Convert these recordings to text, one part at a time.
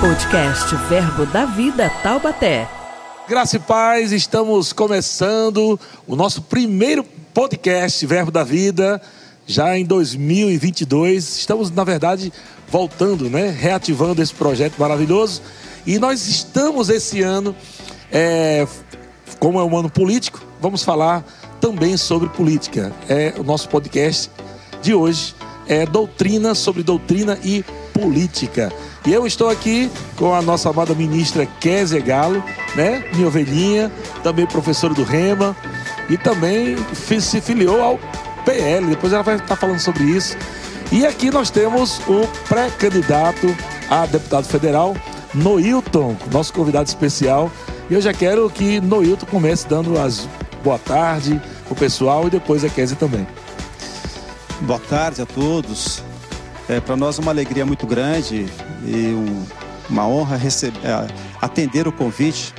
Podcast Verbo da Vida Taubaté. Graça e paz, estamos começando o nosso primeiro podcast Verbo da Vida, já em 2022. Estamos, na verdade, voltando, né? Reativando esse projeto maravilhoso. E nós estamos esse ano, é, como é um ano político, vamos falar também sobre política. É o nosso podcast de hoje é doutrina sobre doutrina e política. E eu estou aqui com a nossa amada ministra Kézia Galo, né? Minha ovelhinha, também professora do Rema e também se filiou ao PL. Depois ela vai estar falando sobre isso. E aqui nós temos o pré-candidato a deputado federal, Noilton, nosso convidado especial. E eu já quero que Noilton comece dando as boa tarde o pessoal e depois a Kézia também. Boa tarde a todos. É para nós uma alegria muito grande e um, uma honra receber, é, atender o convite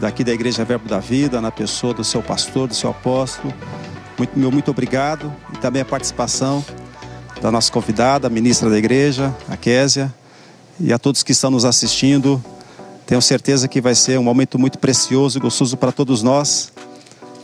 daqui da Igreja Verbo da Vida, na pessoa do seu pastor, do seu apóstolo. Muito, meu muito obrigado e também a participação da nossa convidada, a ministra da Igreja, a Késia, e a todos que estão nos assistindo. Tenho certeza que vai ser um momento muito precioso e gostoso para todos nós.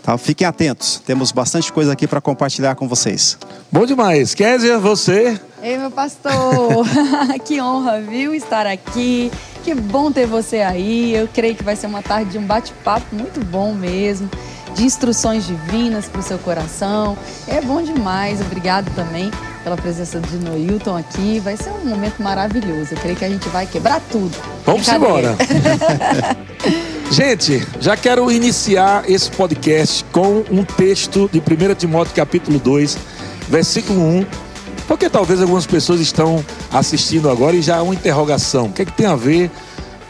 Tá? Fiquem atentos, temos bastante coisa aqui para compartilhar com vocês. Bom demais. Kézia, você? Ei, meu pastor, que honra, viu, estar aqui. Que bom ter você aí. Eu creio que vai ser uma tarde de um bate-papo muito bom mesmo, de instruções divinas para o seu coração. É bom demais. Obrigado também pela presença de Noilton aqui. Vai ser um momento maravilhoso. Eu creio que a gente vai quebrar tudo. Vamos embora. Gente, já quero iniciar esse podcast com um texto de 1 Timóteo capítulo 2, versículo 1, porque talvez algumas pessoas estão assistindo agora e já há uma interrogação. O que é que tem a ver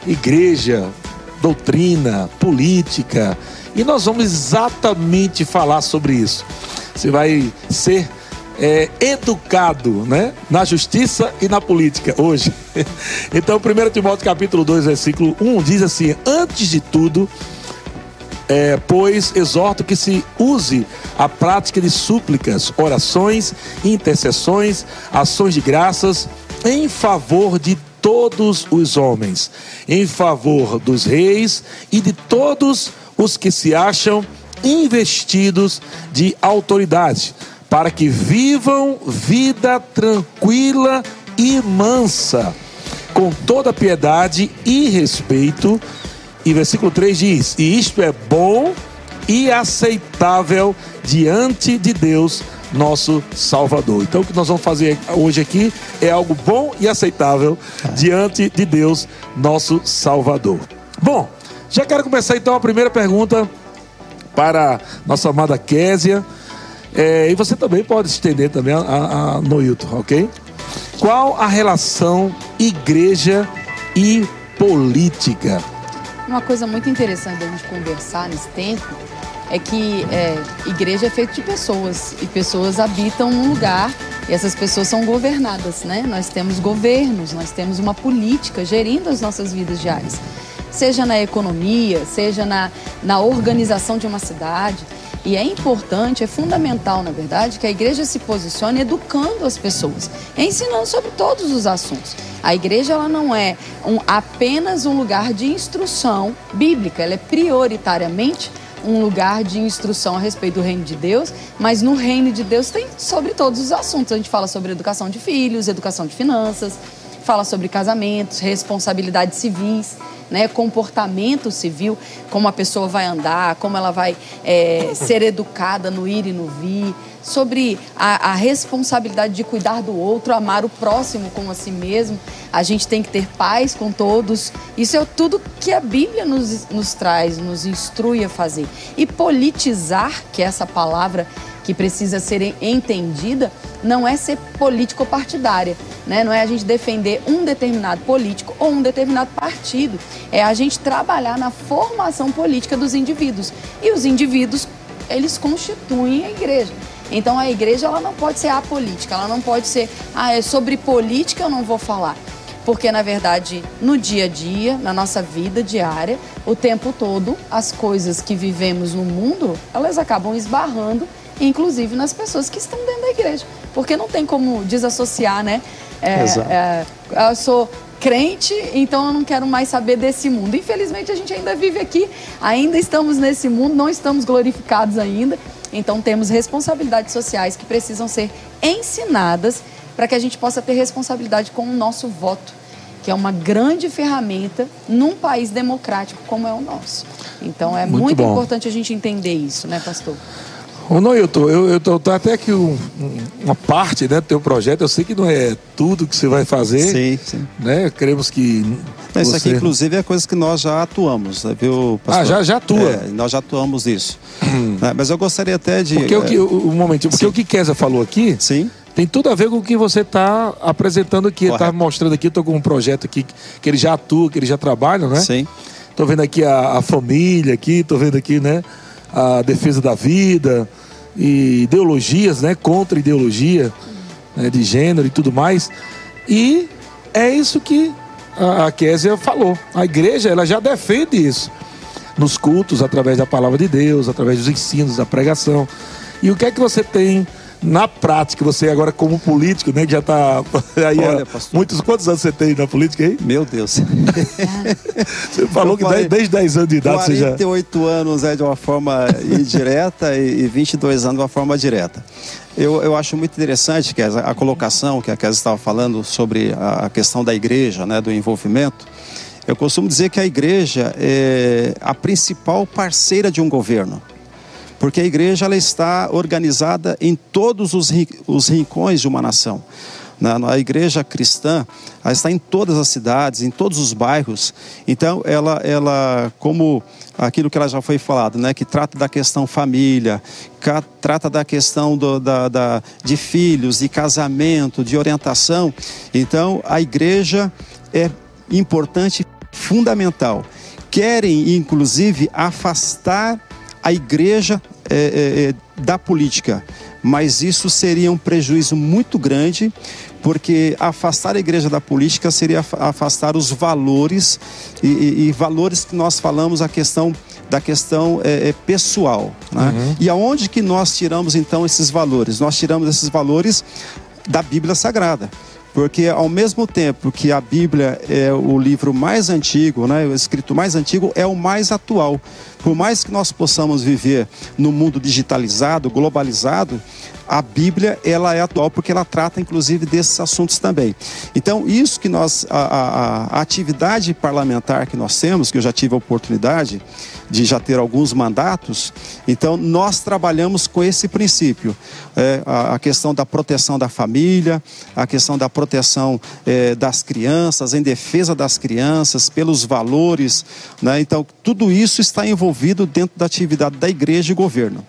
igreja, doutrina, política? E nós vamos exatamente falar sobre isso. Você vai ser é, educado né? na justiça e na política hoje. Então, 1 Timóteo capítulo 2, versículo 1 diz assim: Antes de tudo, é, pois exorto que se use a prática de súplicas, orações, intercessões, ações de graças em favor de todos os homens, em favor dos reis e de todos os que se acham investidos de autoridade para que vivam vida tranquila e mansa, com toda piedade e respeito. E versículo 3 diz: E isto é bom e aceitável diante de Deus, nosso Salvador. Então, o que nós vamos fazer hoje aqui é algo bom e aceitável diante de Deus, nosso Salvador. Bom, já quero começar então a primeira pergunta para nossa amada Késia. É, e você também pode estender também a, a, a Noilton, ok? Qual a relação igreja e política? Uma coisa muito interessante da gente conversar nesse tempo é que é, igreja é feita de pessoas e pessoas habitam num lugar e essas pessoas são governadas, né? Nós temos governos, nós temos uma política gerindo as nossas vidas diárias, seja na economia, seja na, na organização de uma cidade. E é importante, é fundamental, na verdade, que a igreja se posicione educando as pessoas, ensinando sobre todos os assuntos. A igreja ela não é um, apenas um lugar de instrução bíblica, ela é prioritariamente um lugar de instrução a respeito do reino de Deus, mas no reino de Deus tem sobre todos os assuntos. A gente fala sobre educação de filhos, educação de finanças, fala sobre casamentos, responsabilidades civis né, comportamento civil, como a pessoa vai andar, como ela vai é, ser educada no ir e no vir, sobre a, a, responsabilidade de cuidar do outro, amar o próximo como a si mesmo. A gente tem que ter paz com todos. Isso é tudo que a Bíblia nos, nos traz, nos instrui a fazer. E politizar, que é essa palavra que precisa ser entendida, não é ser político-partidária, né? não é a gente defender um determinado político ou um determinado partido, é a gente trabalhar na formação política dos indivíduos. E os indivíduos, eles constituem a igreja. Então a igreja ela não pode ser apolítica, ela não pode ser, ah, é sobre política eu não vou falar. Porque, na verdade, no dia a dia, na nossa vida diária, o tempo todo, as coisas que vivemos no mundo, elas acabam esbarrando inclusive nas pessoas que estão dentro da igreja. Porque não tem como desassociar, né? É, é, eu sou crente, então eu não quero mais saber desse mundo. Infelizmente a gente ainda vive aqui, ainda estamos nesse mundo, não estamos glorificados ainda. Então temos responsabilidades sociais que precisam ser ensinadas para que a gente possa ter responsabilidade com o nosso voto, que é uma grande ferramenta num país democrático como é o nosso. Então é muito, muito importante a gente entender isso, né, pastor? Ô Noilton, eu, eu tô, tô até aqui um, uma parte né, do teu projeto, eu sei que não é tudo que você vai fazer. Sim, sim. Né? Queremos que. Isso você... aqui, inclusive, é coisa que nós já atuamos, né, viu, pastor? Ah, já, já atua. É, nós já atuamos nisso. Hum. É, mas eu gostaria até de. Porque o que, o momento, porque sim. o que Kesa falou aqui. Sim. Tem tudo a ver com o que você está apresentando aqui, está mostrando aqui. Estou com um projeto aqui que ele já atua, que ele já trabalha, né? Sim. Estou vendo aqui a, a família aqui, estou vendo aqui, né? A defesa da vida e ideologias, né, contra ideologia né, de gênero e tudo mais. E é isso que a, Késia falou. A igreja ela já defende isso nos cultos, através da palavra de Deus, através dos ensinos, da pregação. E o que é que você tem na prática, você agora como político, né, que já está aí Olha, muitos quantos anos você tem na política aí? Meu Deus. você falou que desde 10 anos de idade 48 você já 48 anos é de uma forma indireta e 22 anos de uma forma direta. Eu, eu acho muito interessante que a, a colocação que a Kézia estava falando sobre a, a questão da igreja, né, do envolvimento. Eu costumo dizer que a igreja é a principal parceira de um governo porque a igreja ela está organizada em todos os, os rincões de uma nação. Na, igreja cristã, ela está em todas as cidades, em todos os bairros. Então, ela, ela como aquilo que ela já foi falado, né, que trata da questão família, trata da questão do, da, da, de filhos, de casamento, de orientação. Então, a igreja é importante, fundamental. Querem, inclusive, afastar a igreja é, é, é, da política, mas isso seria um prejuízo muito grande, porque afastar a igreja da política seria afastar os valores e, e, e valores que nós falamos a questão da questão é, é pessoal. Né? Uhum. E aonde que nós tiramos então esses valores? Nós tiramos esses valores da Bíblia Sagrada. Porque ao mesmo tempo que a Bíblia é o livro mais antigo, né, o escrito mais antigo, é o mais atual. Por mais que nós possamos viver no mundo digitalizado, globalizado, a Bíblia ela é atual porque ela trata inclusive desses assuntos também. Então, isso que nós, a, a, a, atividade parlamentar que nós temos, que eu já tive a oportunidade de já ter alguns mandatos, então nós trabalhamos com esse princípio. É, a, a, questão da proteção da família, a questão da proteção é, das crianças, em defesa das crianças, pelos valores. Né? Então, tudo isso está envolvido dentro da atividade da igreja e governo.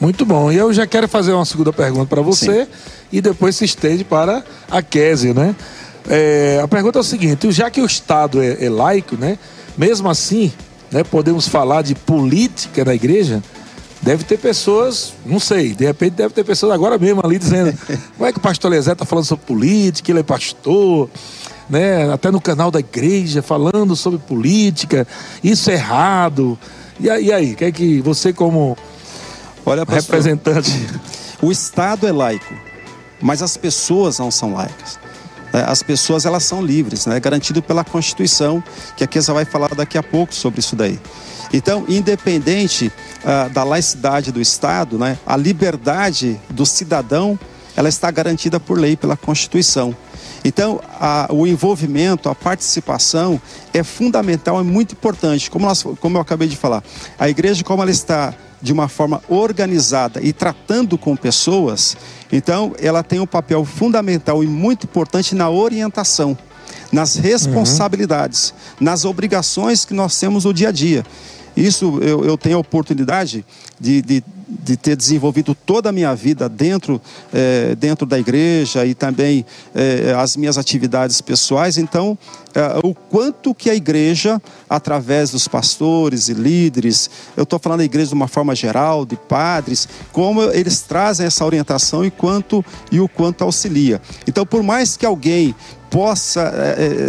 Muito bom. E eu já quero fazer uma segunda pergunta para você Sim. e depois se estende para a Kézia, né? É, a pergunta é o seguinte: já que o Estado é, é laico, né? Mesmo assim, né, podemos falar de política na igreja? Deve ter pessoas, não sei, de repente deve ter pessoas agora mesmo ali dizendo como é que o pastor Lezé está falando sobre política, ele é pastor, né? Até no canal da igreja falando sobre política, isso é errado. E aí, aí, que é que você como Olha, pastor, representante. O Estado é laico, mas as pessoas não são laicas. É, as pessoas elas são livres, né? É garantido pela Constituição, que a Kesa vai falar daqui a pouco sobre isso daí. Então, independente uh, da laicidade do Estado, né, a liberdade do cidadão ela está garantida por lei, pela Constituição. Então, a, o envolvimento, a participação é fundamental, é muito importante. Como, nós, como eu acabei de falar, a igreja, como ela está de uma forma organizada e tratando com pessoas, então ela tem um papel fundamental e muito importante na orientação, nas responsabilidades, uhum. nas obrigações que nós temos no dia a dia. Isso eu, eu tenho a oportunidade de, de, de, ter desenvolvido toda a minha vida dentro, é, dentro da igreja e também é, as minhas atividades pessoais. Então, é, o quanto que a igreja, através dos pastores e líderes, eu estou falando da igreja de uma forma geral, de padres, como eles trazem essa orientação e, quanto, e o quanto auxilia. Então, por mais que alguém possa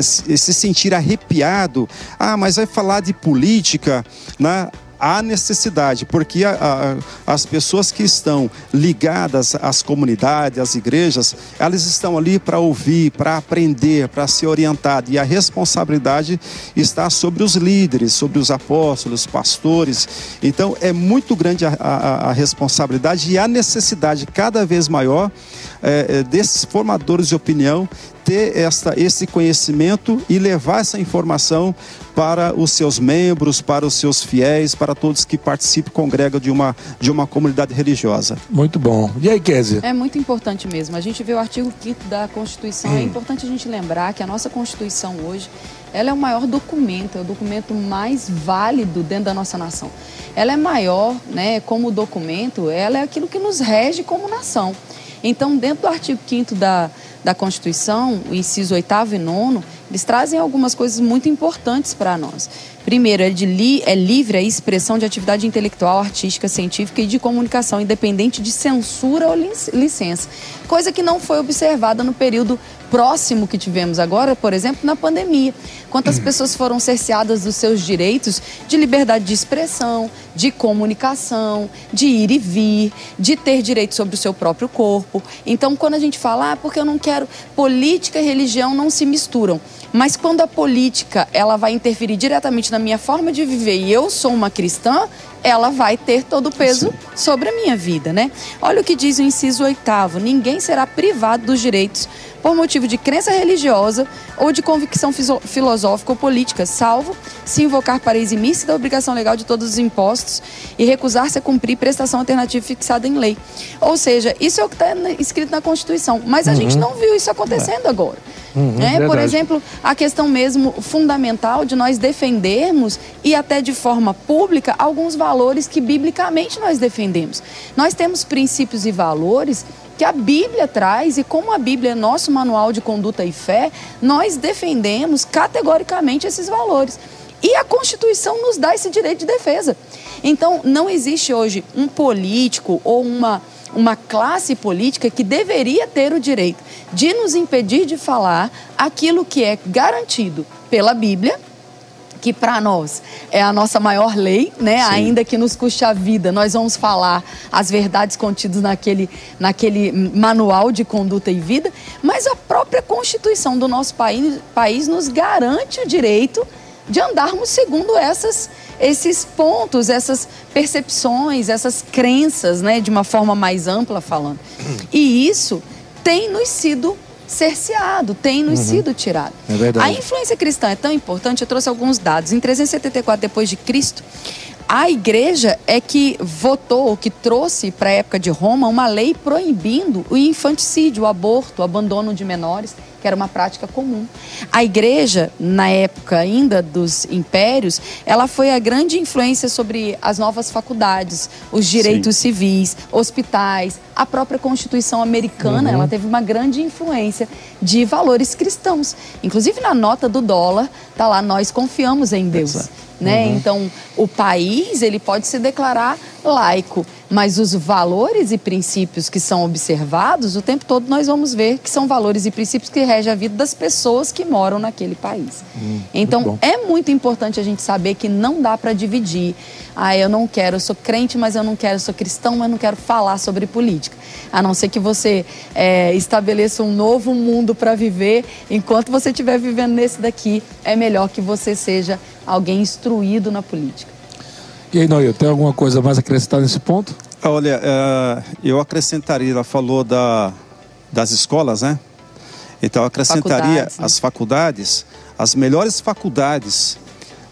se sentir arrepiado. Ah, mas vai falar de política, né? Há necessidade, porque a, a, as pessoas que estão ligadas às comunidades, às igrejas, elas estão ali para ouvir, para aprender, para ser orientado, e a responsabilidade está sobre os líderes, sobre os apóstolos, pastores. Então é muito grande a, a, responsabilidade e a necessidade cada vez maior é, desses formadores de opinião ter esta, esse conhecimento e levar essa informação para os seus membros, para os seus fiéis, para todos que participam e congregam de uma, de uma comunidade religiosa. Muito bom. E aí, Kézia? É muito importante mesmo. A gente vê o artigo 5 da Constituição. É hum. É importante a gente lembrar que a nossa Constituição hoje ela é o maior documento, é o documento mais válido dentro da nossa nação. Ela é maior, né, como documento, ela é aquilo que nos rege como nação. Então, dentro do artigo 5 da, da Constituição, o inciso 8 e 9, eles trazem algumas coisas muito importantes para nós. Primeiro, é, de li, é livre a expressão de atividade intelectual, artística, científica e de comunicação, independente de censura ou licença. Coisa que não foi observada no período próximo que tivemos agora, por exemplo, na pandemia. Quantas uhum. pessoas foram cerceadas dos seus direitos de liberdade de expressão, de comunicação, de ir e vir, de ter direito sobre o seu próprio corpo. Então, quando a gente fala, ah, porque eu não quero, política e religião não se misturam. Mas quando a política ela vai interferir diretamente na minha forma de viver e eu sou uma cristã, ela vai ter todo o peso sobre a minha vida, né? Olha o que diz o inciso oitavo: ninguém será privado dos direitos por motivo de crença religiosa ou de convicção filosófica ou política, salvo se invocar para eximir-se da obrigação legal de todos os impostos e recusar-se a cumprir prestação alternativa fixada em lei. Ou seja, isso é o que está escrito na Constituição, mas a uhum. gente não viu isso acontecendo agora. Uhum, né? Por exemplo, a questão mesmo fundamental de nós defendermos e até de forma pública alguns valores que biblicamente nós defendemos. Nós temos princípios e valores que a Bíblia traz e como a Bíblia é nosso manual de conduta e fé, nós defendemos categoricamente esses valores. E a Constituição nos dá esse direito de defesa. Então, não existe hoje um político ou uma, uma classe política que deveria ter o direito de nos impedir de falar aquilo que é garantido pela Bíblia que para nós é a nossa maior lei, né? Sim. Ainda que nos custe a vida, nós vamos falar as verdades contidas naquele, naquele manual de conduta e vida, mas a própria Constituição do nosso país, país nos garante o direito de andarmos segundo essas, esses pontos, essas percepções, essas crenças, né? De uma forma mais ampla falando. E isso tem nos sido cerceado, tem nos uhum. sido tirado. É verdade. A influência cristã é tão importante, eu trouxe alguns dados. Em 374 depois de Cristo, a igreja é que votou, que trouxe para a época de Roma uma lei proibindo o infanticídio, o aborto, o abandono de menores, que era uma prática comum. A igreja, na época ainda dos impérios, ela foi a grande influência sobre as novas faculdades, os direitos Sim. civis, hospitais, a própria Constituição americana, uhum. ela teve uma grande influência de valores cristãos. Inclusive na nota do dólar, tá lá nós confiamos em Deus. Exato né? Uhum. Então, o país ele pode se declarar laico, mas os valores e princípios que são observados, o tempo todo nós vamos ver que são valores e princípios que regem a vida das pessoas que moram naquele país. Hum, então, muito é muito importante a gente saber que não dá para dividir. Ah, eu não quero, eu sou crente, mas eu não quero, eu sou cristão, mas não quero falar sobre política. A não ser que você é, estabeleça um novo mundo para viver, enquanto você estiver vivendo nesse daqui, é melhor que você seja alguém instruído na política. E aí, Noel, tem alguma coisa mais a acrescentar nesse ponto? Olha, uh, eu acrescentaria, ela falou da, das escolas, né? Então, eu acrescentaria faculdades, né? as faculdades, as melhores faculdades,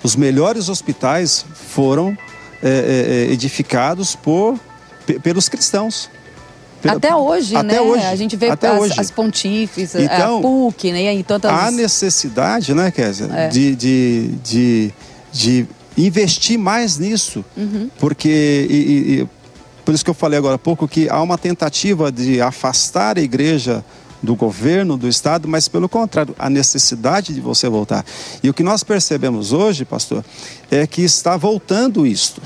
os melhores hospitais foram é, é, edificados por, pelos cristãos. Até hoje, até né? Hoje, a gente vê as, hoje. as pontífices, então, a PUC, né? E tantas... Há necessidade, né, Kézia, é. de, de, de, de, investir mais nisso. Uhum. Porque, e, e, por isso que eu falei agora há pouco, que há uma tentativa de afastar a igreja do governo, do Estado, mas pelo contrário, a necessidade de você voltar. E o que nós percebemos hoje, pastor, é que está voltando isto.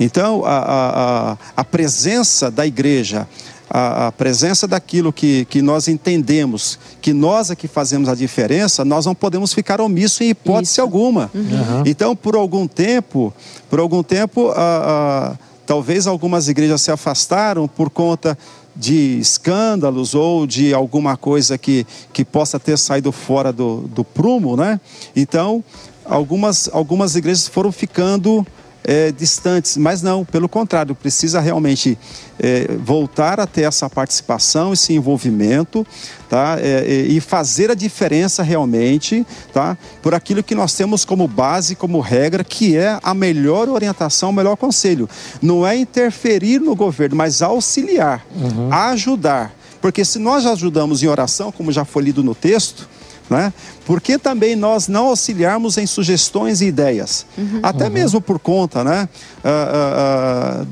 Então, a, a, a presença da igreja, a, a, presença daquilo que, que nós entendemos, que nós é que fazemos a diferença, nós não podemos ficar omissos em hipótese Isso. alguma. Uhum. Então, por algum tempo, por algum tempo, a, a, talvez algumas igrejas se afastaram por conta de escândalos ou de alguma coisa que, que possa ter saído fora do, do prumo, né? Então, algumas, algumas igrejas foram ficando é, distantes, mas não, pelo contrário, precisa realmente é, voltar a ter essa participação, esse envolvimento, tá? É, e fazer a diferença realmente, tá? Por aquilo que nós temos como base, como regra, que é a melhor orientação, o melhor conselho. Não é interferir no governo, mas auxiliar, uhum. ajudar. Porque se nós ajudamos em oração, como já foi lido no texto, né? Por que também nós não auxiliarmos em sugestões e ideias? Uhum. Até uhum. mesmo por conta né, uh, uh,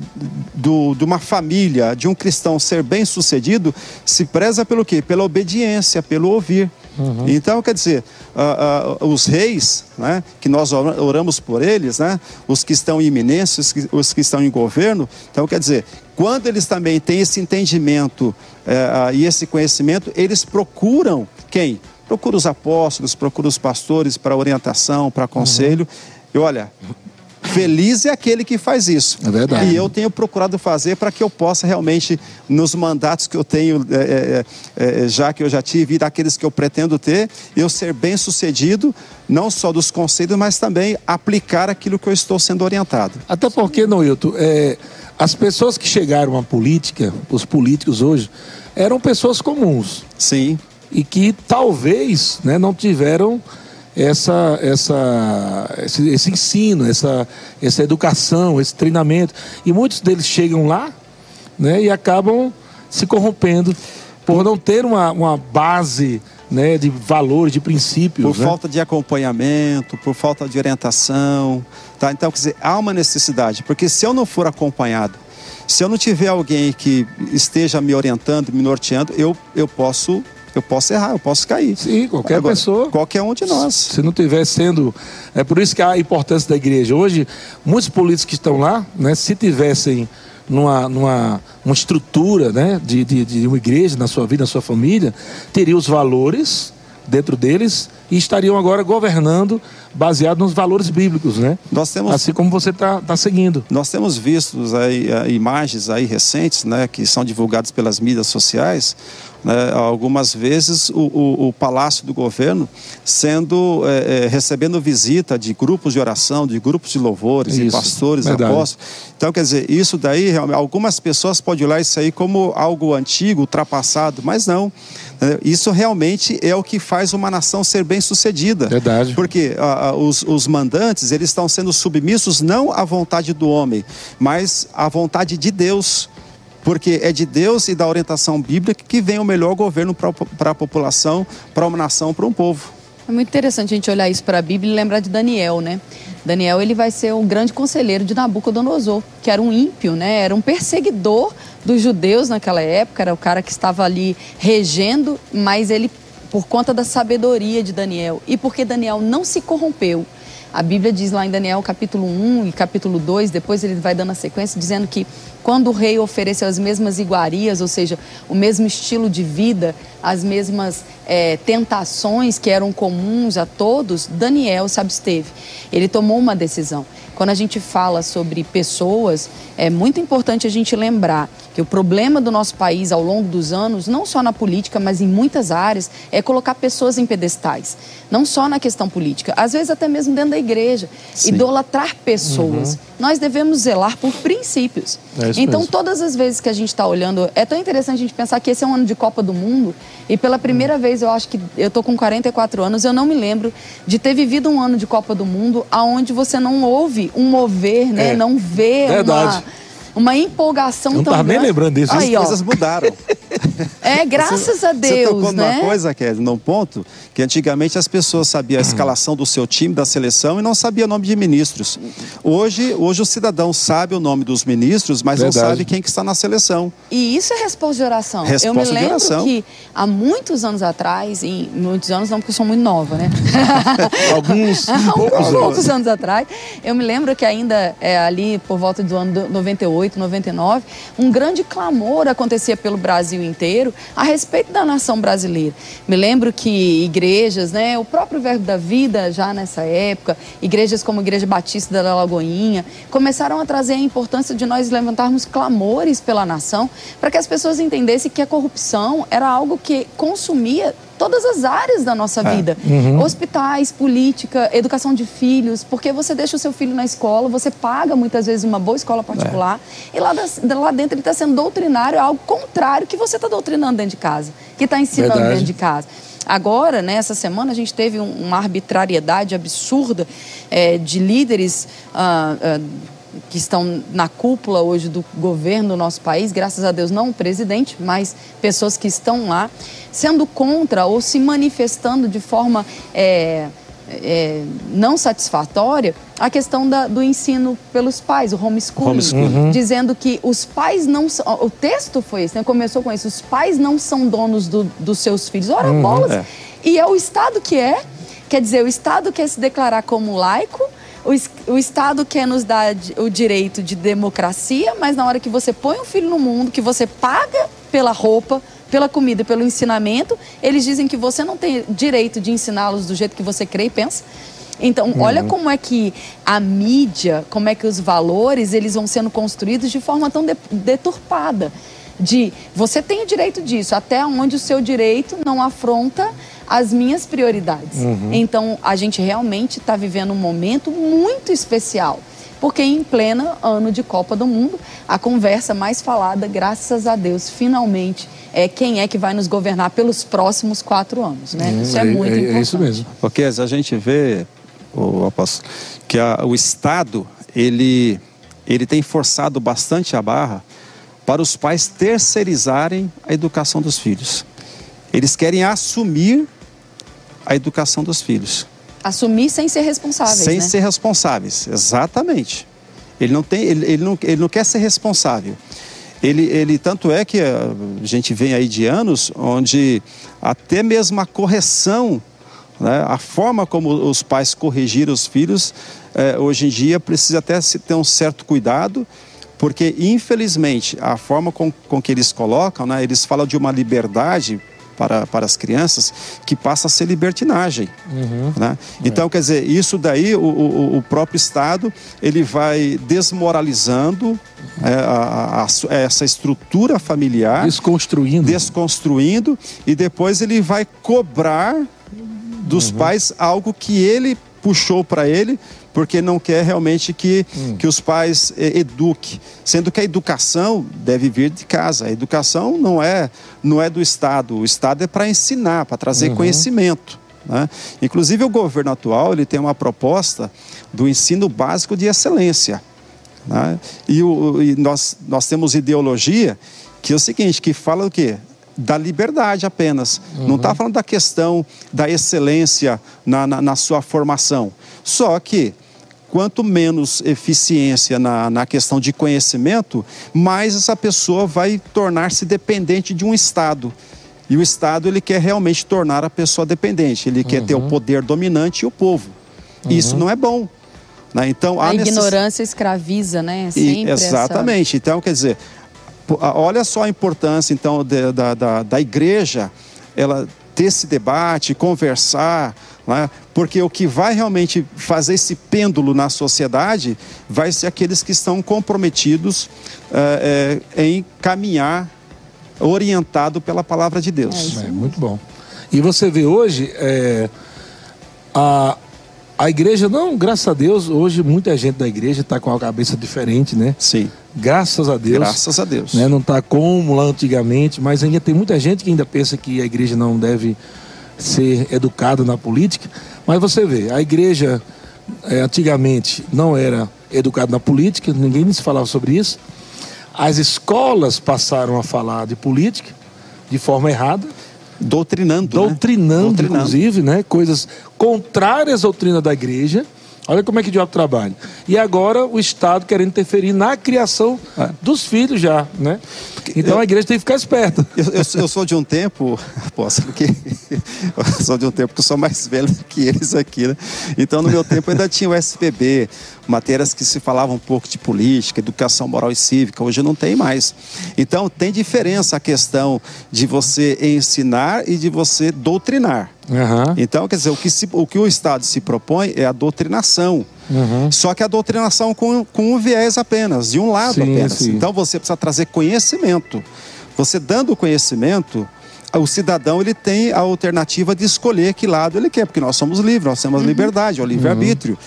do, de uma família, de um cristão ser bem sucedido, se preza pelo quê? Pela obediência, pelo ouvir. Uhum. Então, quer dizer, uh, uh, os reis, né, que nós oramos por eles, né, os que estão em iminência, os que, os que estão em governo, então, quer dizer, quando eles também têm esse entendimento uh, e esse conhecimento, eles procuram quem? Procura os apóstolos, procura os pastores para orientação, para conselho. Uhum. E olha, Feliz é aquele que faz isso. É verdade. E eu tenho procurado fazer para que eu possa realmente, nos mandatos que eu tenho, é, é, já que eu já tive, e daqueles que eu pretendo ter, eu ser bem sucedido, não só dos conselhos, mas também aplicar aquilo que eu estou sendo orientado. Até porque, Noilton, é, as pessoas que chegaram à política, os políticos hoje, eram pessoas comuns. Sim e que talvez né, não tiveram essa, essa, esse, esse, ensino, essa, essa educação, esse treinamento. E muitos deles chegam lá né, e acabam se corrompendo por não ter uma, uma base né, de valores, de princípios. Por né? falta de acompanhamento, por falta de orientação. Tá? Então, quer dizer, há uma necessidade, porque se eu não for acompanhado, se eu não tiver alguém que esteja me orientando, me norteando, eu, eu posso eu posso errar, eu posso cair. Sim, qualquer Agora, pessoa. Qualquer um de nós. Se não estiver sendo. É por isso que há a importância da igreja. Hoje, muitos políticos que estão lá, né, se tivessem numa, numa uma estrutura né, de, de, de uma igreja na sua vida, na sua família, teriam os valores dentro deles e estariam agora governando baseado nos valores bíblicos, né? Nós temos, assim como você está tá seguindo. Nós temos visto aí, eh, imagens aí recentes, né, que são divulgadas pelas mídias sociais, né, algumas vezes o, o, o, palácio do governo sendo é, é, recebendo visita de grupos de oração, de grupos de louvores, isso, de pastores, verdade. apóstolos. Então, quer dizer, isso daí, algumas pessoas podem olhar isso aí como algo antigo, ultrapassado, mas não. Né, isso realmente é o que faz uma nação ser bem sucedida. Verdade. Porque a, a, os, os mandantes, eles estão sendo submissos não à vontade do homem, mas à vontade de Deus porque é de Deus e da orientação bíblica que vem o melhor governo para a população, para uma nação, para um povo. É muito interessante a gente olhar isso para a Bíblia e lembrar de Daniel, né? Daniel ele vai ser o grande conselheiro de Nabucodonosor, que era um ímpio, né? Era um perseguidor dos judeus naquela época, era o cara que estava ali regendo, mas ele por conta da sabedoria de Daniel e porque Daniel não se corrompeu, a Bíblia diz lá em Daniel capítulo 1 e capítulo 2, depois ele vai dando a sequência, dizendo que quando o rei ofereceu as mesmas iguarias, ou seja, o mesmo estilo de vida, as mesmas é, tentações que eram comuns a todos, Daniel se absteve. Ele tomou uma decisão. Quando a gente fala sobre pessoas, é muito importante a gente lembrar que o problema do nosso país ao longo dos anos, não só na política, mas em muitas áreas, é colocar pessoas em pedestais. Não só na questão política, às vezes até mesmo dentro da igreja. Sim. Idolatrar pessoas. Uhum. Nós devemos zelar por princípios. É então, mesmo. todas as vezes que a gente está olhando, é tão interessante a gente pensar que esse é um ano de Copa do Mundo e pela primeira uhum. vez, eu acho que eu estou com 44 anos, eu não me lembro de ter vivido um ano de Copa do Mundo aonde você não ouve um mover, né? É. Não vê Verdade. uma uma empolgação eu não tão grande. nem lembrando disso. Aí, As ó. coisas mudaram. É, graças você, a Deus, Você tocou né? numa coisa, Kelly, num ponto, que antigamente as pessoas sabiam a escalação do seu time, da seleção, e não sabiam o nome de ministros. Hoje, hoje o cidadão sabe o nome dos ministros, mas Verdade. não sabe quem que está na seleção. E isso é resposta de oração. eu Resposta me de lembro oração. que há muitos anos atrás, em muitos anos não, porque eu sou muito nova, né? Alguns, Há poucos anos. poucos anos atrás, eu me lembro que ainda é, ali por volta do ano do 98, 99, um grande clamor acontecia pelo Brasil inteiro a respeito da nação brasileira. Me lembro que igrejas, né, o próprio Verbo da Vida já nessa época, igrejas como a Igreja Batista da Lagoinha, começaram a trazer a importância de nós levantarmos clamores pela nação, para que as pessoas entendessem que a corrupção era algo que consumia todas as áreas da nossa vida. Hospitais, política, educação de filhos, porque você deixa o seu filho na escola, você paga muitas vezes uma boa escola particular, e lá, lá dentro ele está sendo doutrinário, é algo contrário que você está doutrinando dentro de casa, que está ensinando Verdade. dentro de casa. Agora, né, essa semana, a gente teve um- uma arbitrariedade absurda eh, de líderes ah, ah, que estão na cúpula hoje do governo do nosso país, graças a Deus, não o presidente, mas pessoas que estão lá, sendo contra ou se manifestando de forma eh, eh, não satisfatória a questão da- do ensino pelos pais, o homeschooling, Homeschooling. dizendo que os pais não são. O texto foi esse, né? começou com isso: os pais não são donos do- dos seus filhos. Ora, bolas! é. E é o Estado que é. Quer dizer, o Estado quer se declarar como laico, o, o Estado quer nos dar o direito de democracia, mas na hora que você põe um filho no mundo, que você paga pela roupa, pela comida, pelo ensinamento, eles dizem que você não tem direito de ensiná-los do jeito que você crê e pensa. Então, olha como é que a mídia, como é que os valores, eles vão sendo construídos de forma tão de- deturpada. De você tem o direito disso, até onde o seu direito não afronta as minhas prioridades. Então, a gente realmente está vivendo um momento muito especial. Porque em pleno ano de Copa do Mundo, a conversa mais falada, graças a Deus, finalmente, é quem é que vai nos governar pelos próximos quatro anos. Né? Isso é, muito importante. É isso mesmo. Porque a gente vê, o apóstolo, que a- o Estado ele, ele tem forçado bastante a barra para os pais terceirizarem a educação dos filhos. Eles querem assumir a educação dos filhos. Assumir sem ser responsáveis, sem né? ser responsáveis, exatamente. Ele não tem, ele, ele não, ele não quer ser responsável. Ele, ele tanto é que a gente vem aí de anos onde até mesmo a correção, né, a forma como os pais corrigiram os filhos, eh, hoje em dia precisa até se ter um certo cuidado, porque infelizmente a forma com, com que eles colocam, né, eles falam de uma liberdade para, para as crianças que passa a ser libertinagem. Né? Então, quer dizer, isso daí o, o, o próprio Estado ele vai desmoralizando é, a- a- essa estrutura familiar, Desconstruindo. desconstruindo e depois ele vai cobrar dos pais algo que ele puxou para ele porque não quer realmente que, que os pais eh, eduquem. Sendo que a educação deve vir de casa. A educação não é, não é do Estado. O Estado é para ensinar, para trazer conhecimento. né? Inclusive o governo atual ele tem uma proposta do ensino básico de excelência. né? E, o, e nós, nós temos ideologia que é o seguinte, que fala o quê? Da liberdade apenas. Não está falando da questão da excelência na, na, na sua formação. Só que quanto menos eficiência na, na questão de conhecimento, mais essa pessoa vai tornar-se dependente de um Estado. E o Estado ele quer realmente tornar a pessoa dependente. Ele quer ter o poder dominante e o povo. Isso não é bom. né? Então, A necess- ignorância escraviza, né? e- Sempre essa- exatamente. Então, quer dizer, a- olha só a importância então de- da, da, da igreja, ela ter esse debate, conversar, né? porque o que vai realmente fazer esse pêndulo na sociedade vai ser aqueles que estão comprometidos eh, eh, em caminhar orientado pela palavra de Deus. É, muito bom. E você vê hoje, é, a, a igreja, não, graças a Deus, hoje muita gente da igreja está com a cabeça diferente, né? Sim, Graças a Deus. graças a Deus. né? Não está como lá antigamente, mas ainda tem muita gente que ainda pensa que a igreja não deve ser educada na política. Mas você vê, a igreja eh, antigamente não era educada na política, ninguém se falava sobre isso. As escolas passaram a falar de política, de forma errada, Doutrinando. né? doutrinando, Doutrinando. inclusive, né, coisas contrárias à doutrina da igreja. Olha como é que o diabo trabalha. E agora o Estado querendo interferir na criação É. dos filhos já, né? Então eu- a igreja tem que ficar esperta. Eu, eu- eu sou de um tempo, apóstolo, que eu sou de um tempo que eu sou mais velho do que eles aqui, né? Então, no meu tempo ainda tinha o SPB, matérias que se falavam um pouco de política, educação moral e cívica. Hoje não tem mais. Então, tem diferença a questão de você ensinar e de você doutrinar. Aham. Então, quer dizer, o que, se- o que o Estado se propõe é a doutrinação. Só que a doutrinação com, com um viés apenas, de um lado Sim, apenas. sim. Então você precisa trazer conhecimento. Você dando conhecimento, o cidadão ele tem a alternativa de escolher que lado ele quer, porque nós somos livres, nós temos liberdade, é o livre-arbítrio.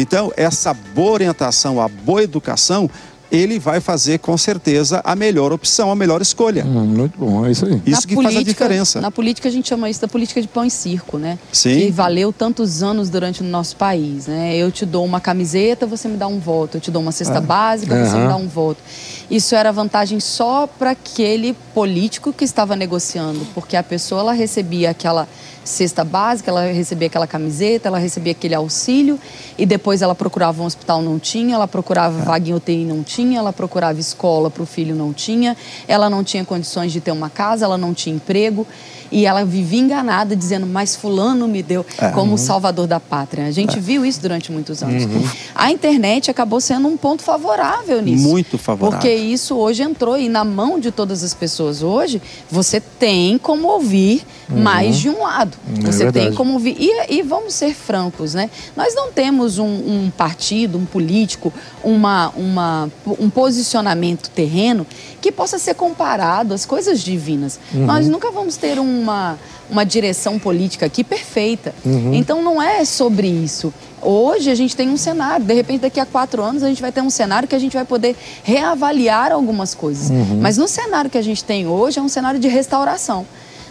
Então, essa boa orientação, a boa educação, ele vai fazer com certeza a melhor opção, a melhor escolha. Hum, muito bom, é isso aí. Isso Na que faz a diferença. Na política a gente chama isso da política de pão e circo, né? Sim. Que valeu tantos anos durante o nosso país, né? Eu te dou uma camiseta, você me dá um voto. Eu te dou uma cesta básica, você Aham. me dá um voto. Isso era vantagem só para aquele político que estava negociando, porque a pessoa ela recebia aquela cesta básica, ela recebia aquela camiseta, ela recebia aquele auxílio e depois ela procurava um hospital, não tinha, ela procurava vaga em UTI, não tinha, ela procurava escola para o filho, não tinha, ela não tinha condições de ter uma casa, ela não tinha emprego e ela vivia enganada dizendo, mas fulano me deu como o salvador da pátria. A gente viu isso durante muitos anos. A internet acabou sendo um ponto favorável nisso. Muito favorável. Porque isso hoje entrou e na mão de todas as pessoas. Hoje, você tem como ouvir mais de um lado. É você tem verdade. como ouvir. E, e vamos ser francos, né? Nós não temos um, um partido, um político, uma, uma, um posicionamento terreno que possa ser comparado às coisas divinas. Nós nunca vamos ter uma, uma direção política aqui perfeita. Então não é sobre isso. Hoje a gente tem um cenário, de repente daqui a quatro anos a gente vai ter um cenário que a gente vai poder reavaliar algumas coisas. Mas no cenário que a gente tem hoje é um cenário de restauração.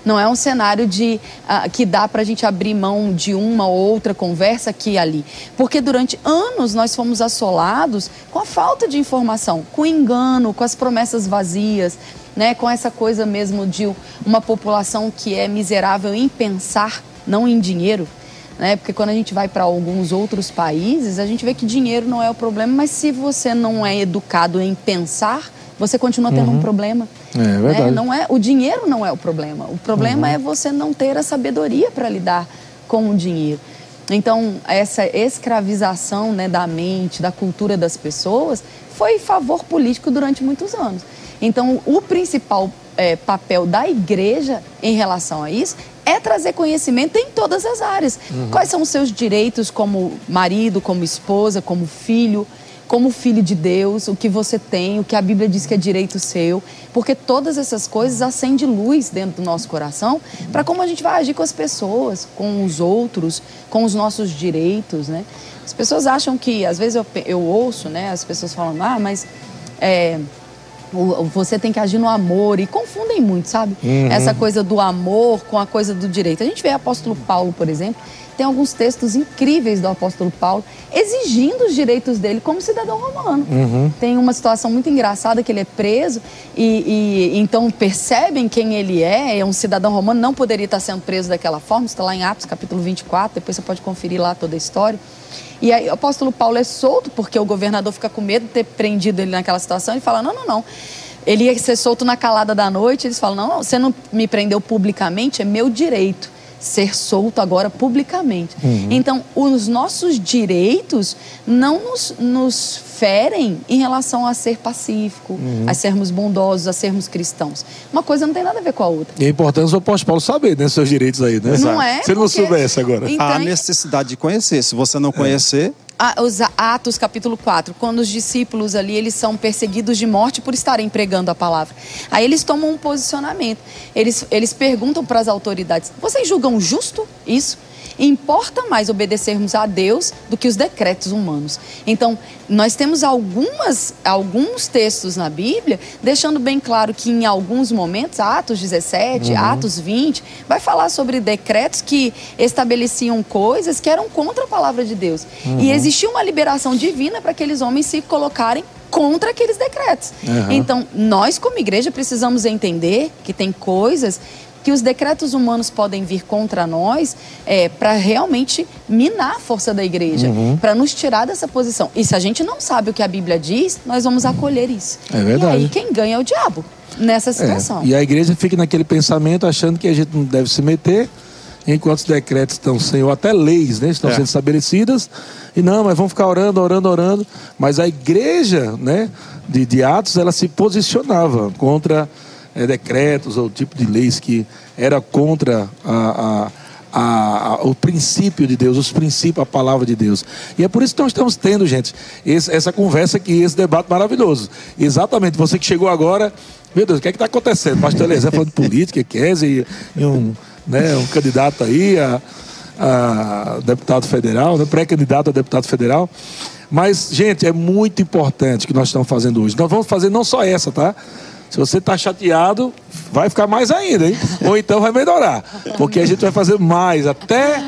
Não é um cenário de, ah, que dá para a gente abrir mão de uma ou outra conversa aqui e ali. Porque durante anos nós fomos assolados com a falta de informação, com o engano, com as promessas vazias, né? com essa coisa mesmo de uma população que é miserável em pensar, não em dinheiro né? Porque quando a gente vai para alguns outros países, a gente vê que dinheiro não é o problema, mas se você não é educado em pensar, você continua tendo um problema. É verdade. né? Não é, o dinheiro não é o problema. O problema é você não ter a sabedoria para lidar com o dinheiro. Então, essa escravização né, da mente, da cultura das pessoas, foi favor político durante muitos anos. Então, o principal eh, papel da igreja em relação a isso é trazer conhecimento em todas as áreas. Quais são os seus direitos como marido, como esposa, como filho, como filho de Deus, o que você tem, o que a Bíblia diz que é direito seu, porque todas essas coisas acendem luz dentro do nosso coração para como a gente vai agir com as pessoas, com os outros, com os nossos direitos, né? As pessoas acham que, às vezes eu, eu ouço, né, as pessoas falando, ah, mas é, você tem que agir no amor e confundem muito, sabe? Essa coisa do amor com a coisa do direito. A gente vê o apóstolo Paulo, por exemplo, tem alguns textos incríveis do apóstolo Paulo exigindo os direitos dele como cidadão romano. Tem uma situação muito engraçada que ele é preso e, e então percebem quem ele é, é um cidadão romano, não poderia estar sendo preso daquela forma, está lá em Atos capítulo 24, depois você pode conferir lá toda a história. E aí o apóstolo Paulo é solto porque o governador fica com medo de ter prendido ele naquela situação e fala: não, não, não. Ele ia ser solto na calada da noite. Eles falam: não, não, você não me prendeu publicamente, é meu direito ser solto agora publicamente. Então, os nossos direitos não nos, nos ferem em relação a ser pacífico, a sermos bondosos, a sermos cristãos. Uma coisa não tem nada a ver com a outra. E é importante o apóstolo Paulo saber, né, seus direitos aí, né? Não é? Se ele não Porque- soubesse agora. Então, Há necessidade de conhecer. Se você não conhecer, A- os Atos capítulo 4, quando os discípulos ali, eles são perseguidos de morte por estarem pregando a palavra. Aí eles tomam um posicionamento. Eles, eles perguntam para as autoridades: vocês julgam justo isso? Importa mais obedecermos a Deus do que os decretos humanos. Então, nós temos algumas, alguns textos na Bíblia deixando bem claro que em alguns momentos, Atos 17, Atos 20, vai falar sobre decretos que estabeleciam coisas que eram contra a palavra de Deus. E existia uma liberação divina para aqueles homens se colocarem contra aqueles decretos. Uhum. Então, nós como igreja precisamos entender que tem coisas que os decretos humanos podem vir contra nós é, para realmente minar a força da igreja, Uhum. para nos tirar dessa posição. E se a gente não sabe o que a Bíblia diz, nós vamos acolher isso. É verdade. E aí quem ganha é o diabo nessa situação. É, e a igreja fica naquele pensamento achando que a gente não deve se meter, enquanto os decretos estão sem, ou até leis, né, estão É. sendo estabelecidas, e não, mas vamos ficar orando, orando, orando. Mas a igreja né, de, de Atos, ela se posicionava contra eh, decretos ou tipo de leis que era contra a- a, a- o princípio de Deus, os princípios, a palavra de Deus. E é por isso que nós estamos tendo, gente, esse- essa conversa aqui, esse debate maravilhoso. Exatamente, você que chegou agora, meu Deus, o que é que está acontecendo? Pastor Eliezer falando de política, Kézia e um, né, um candidato aí a, a deputado federal, né, pré-candidato a deputado federal. Mas, gente, é muito importante o que nós estamos fazendo hoje. Nós vamos fazer não só essa, tá? Se você está chateado, vai ficar mais ainda, hein? Ou então vai melhorar. Porque a gente vai fazer mais. Até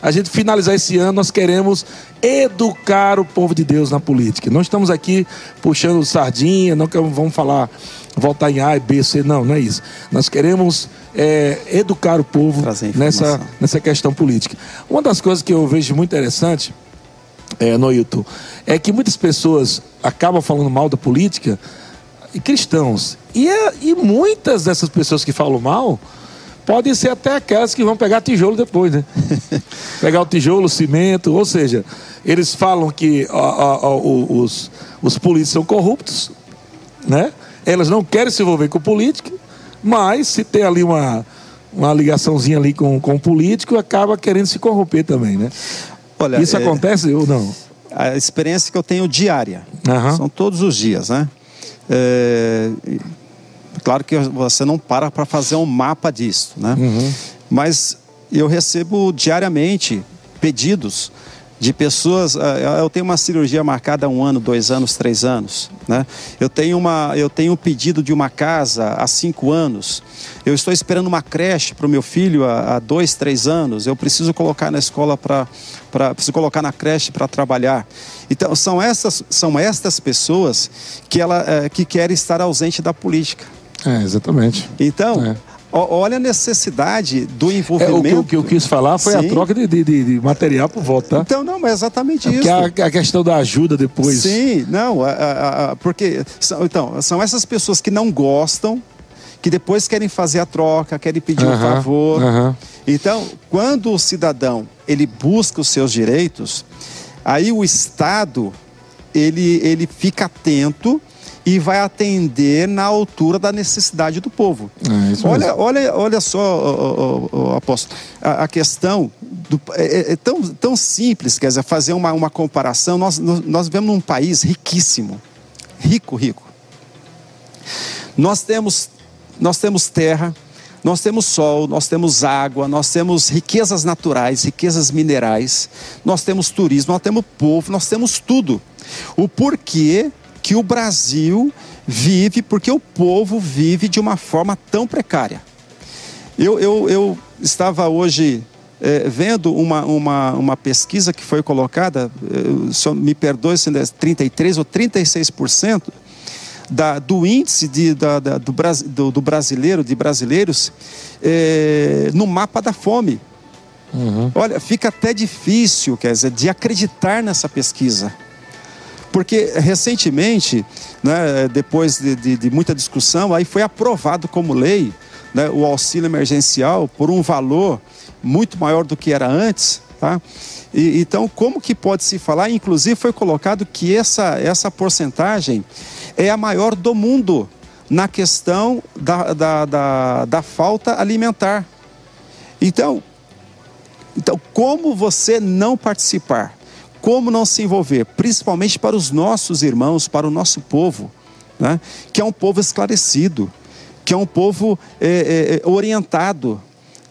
a gente finalizar esse ano, nós queremos educar o povo de Deus na política. Não estamos aqui puxando sardinha, não vamos falar, votar em A, B, C, não, não é isso. Nós queremos é, educar o povo nessa, nessa questão política. Uma das coisas que eu vejo muito interessante é, no YouTube é que muitas pessoas acabam falando mal da política cristãos. E, é- e muitas dessas pessoas que falam mal podem ser até aquelas que vão pegar tijolo depois, né? pegar o tijolo, o cimento, ou seja, eles falam que ó, ó, ó, os, os políticos são corruptos, né? Elas não querem se envolver com política, mas se tem ali uma, uma ligaçãozinha ali com, com o político, acaba querendo se corromper também, né? Olha, Isso é, acontece ou não? a experiência que eu tenho diária. Aham. São todos os dias, né? É, claro que você não para para fazer um mapa disso, né? Uhum. Mas eu recebo diariamente pedidos de pessoas. ah, Eu tenho uma cirurgia marcada há um ano, dois anos, três anos, né? Eu tenho uma, eu tenho um pedido de uma casa há cinco anos. Eu estou esperando uma creche para o meu filho há, há dois, três anos. Eu preciso colocar na escola para, preciso colocar na creche para trabalhar. Então são essas, são estas pessoas que ela, eh, que querem estar ausente da política. É, exatamente. Então, É. olha a necessidade do É, envolvimento. o, que, eu- o que eu quis falar foi a Sim. troca de, de- de- material por voto, tá? Então, não, mas é exatamente Porque isso. a, a questão da ajuda depois. Sim, não, a- a- a- porque são, então, são essas pessoas que não gostam, que depois querem fazer a troca, querem pedir um Aham, favor. aham. Então, quando o cidadão ele busca os seus direitos, aí o Estado ele, ele fica atento e vai atender na altura da necessidade do povo. É, olha, mesmo. olha, olha só, apóstolo, a, a questão do- é, é- é tão, tão simples, quer dizer, fazer uma, uma comparação. Nós, nós, nós vivemos num país riquíssimo, rico, rico. Nós temos, nós temos terra, nós temos sol, nós temos água, nós temos riquezas naturais, riquezas minerais, nós temos turismo, nós temos povo, nós temos tudo. O porquê que o Brasil vive, porque o povo vive de uma forma tão precária. Eu, eu, eu estava hoje eh, vendo uma, uma, uma pesquisa que foi colocada, eh, só me perdoe se é 33 ou 36% da, do índice de, da, da- do, do- do brasileiro, de brasileiros, eh, no mapa da fome. Olha, fica até difícil, quer dizer, de acreditar nessa pesquisa. Porque recentemente, né, depois de, de- de muita discussão, aí foi aprovado como lei né, o auxílio emergencial por um valor muito maior do que era antes. Tá? E, então, como que pode se falar? Inclusive, foi colocado que essa, essa porcentagem é a maior do mundo na questão da, da, da, da falta alimentar. Então, então, como você não participar? Como não se envolver? Principalmente para os nossos irmãos, para o nosso povo, né? que é um povo esclarecido, que é um povo é, é, orientado,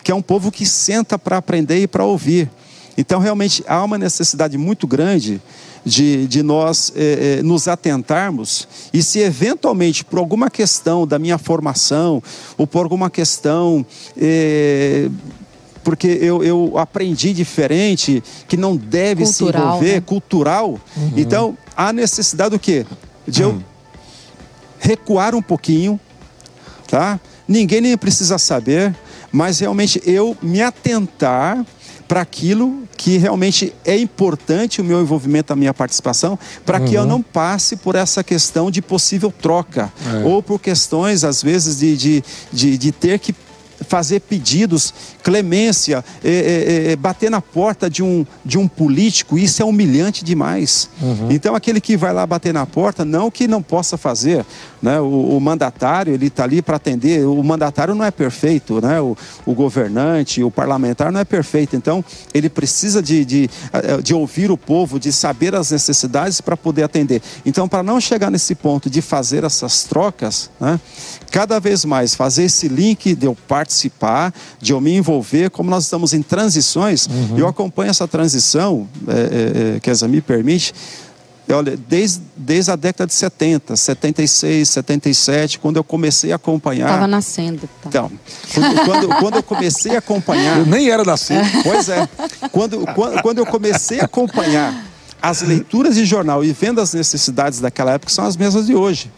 que é um povo que senta para aprender e para ouvir. Então, realmente, há uma necessidade muito grande de, de nós é, é, nos atentarmos e se eventualmente por alguma questão da minha formação ou por alguma questão é, porque eu, eu aprendi diferente, que não deve se Cultural, envolver, né? cultural. Então, há necessidade do quê? de eu recuar um pouquinho, tá? Ninguém nem precisa saber, mas realmente eu me atentar para aquilo que realmente é importante o meu envolvimento, a minha participação, para uhum. que eu uhum. não passe por essa questão de possível troca, é. ou por questões, às vezes, de, de, de, de ter que fazer pedidos, clemência, é, é, é, bater na porta de um, de um político, isso é humilhante demais. Uhum. Então, aquele que vai lá bater na porta, não que não possa fazer, né? o, o mandatário, ele está ali para atender, o mandatário não é perfeito, né? o, o governante, o parlamentar não é perfeito, então ele precisa de, de, de ouvir o povo, de saber as necessidades para poder atender. Então, para não chegar nesse ponto de fazer essas trocas, né? cada vez mais fazer esse link de eu participar, de eu me envolver, como nós estamos em transições, uhum. eu acompanho essa transição, é, é, é que a me permite, olha, desde, desde a década de 70, 76, 77, quando eu comecei a acompanhar. Estava nascendo. Tá. Então, quando, quando, quando, eu comecei a acompanhar. Eu nem era nascido. Pois é. Quando, quando, quando eu comecei a acompanhar as leituras de jornal e vendo as necessidades daquela época, são as mesmas de hoje.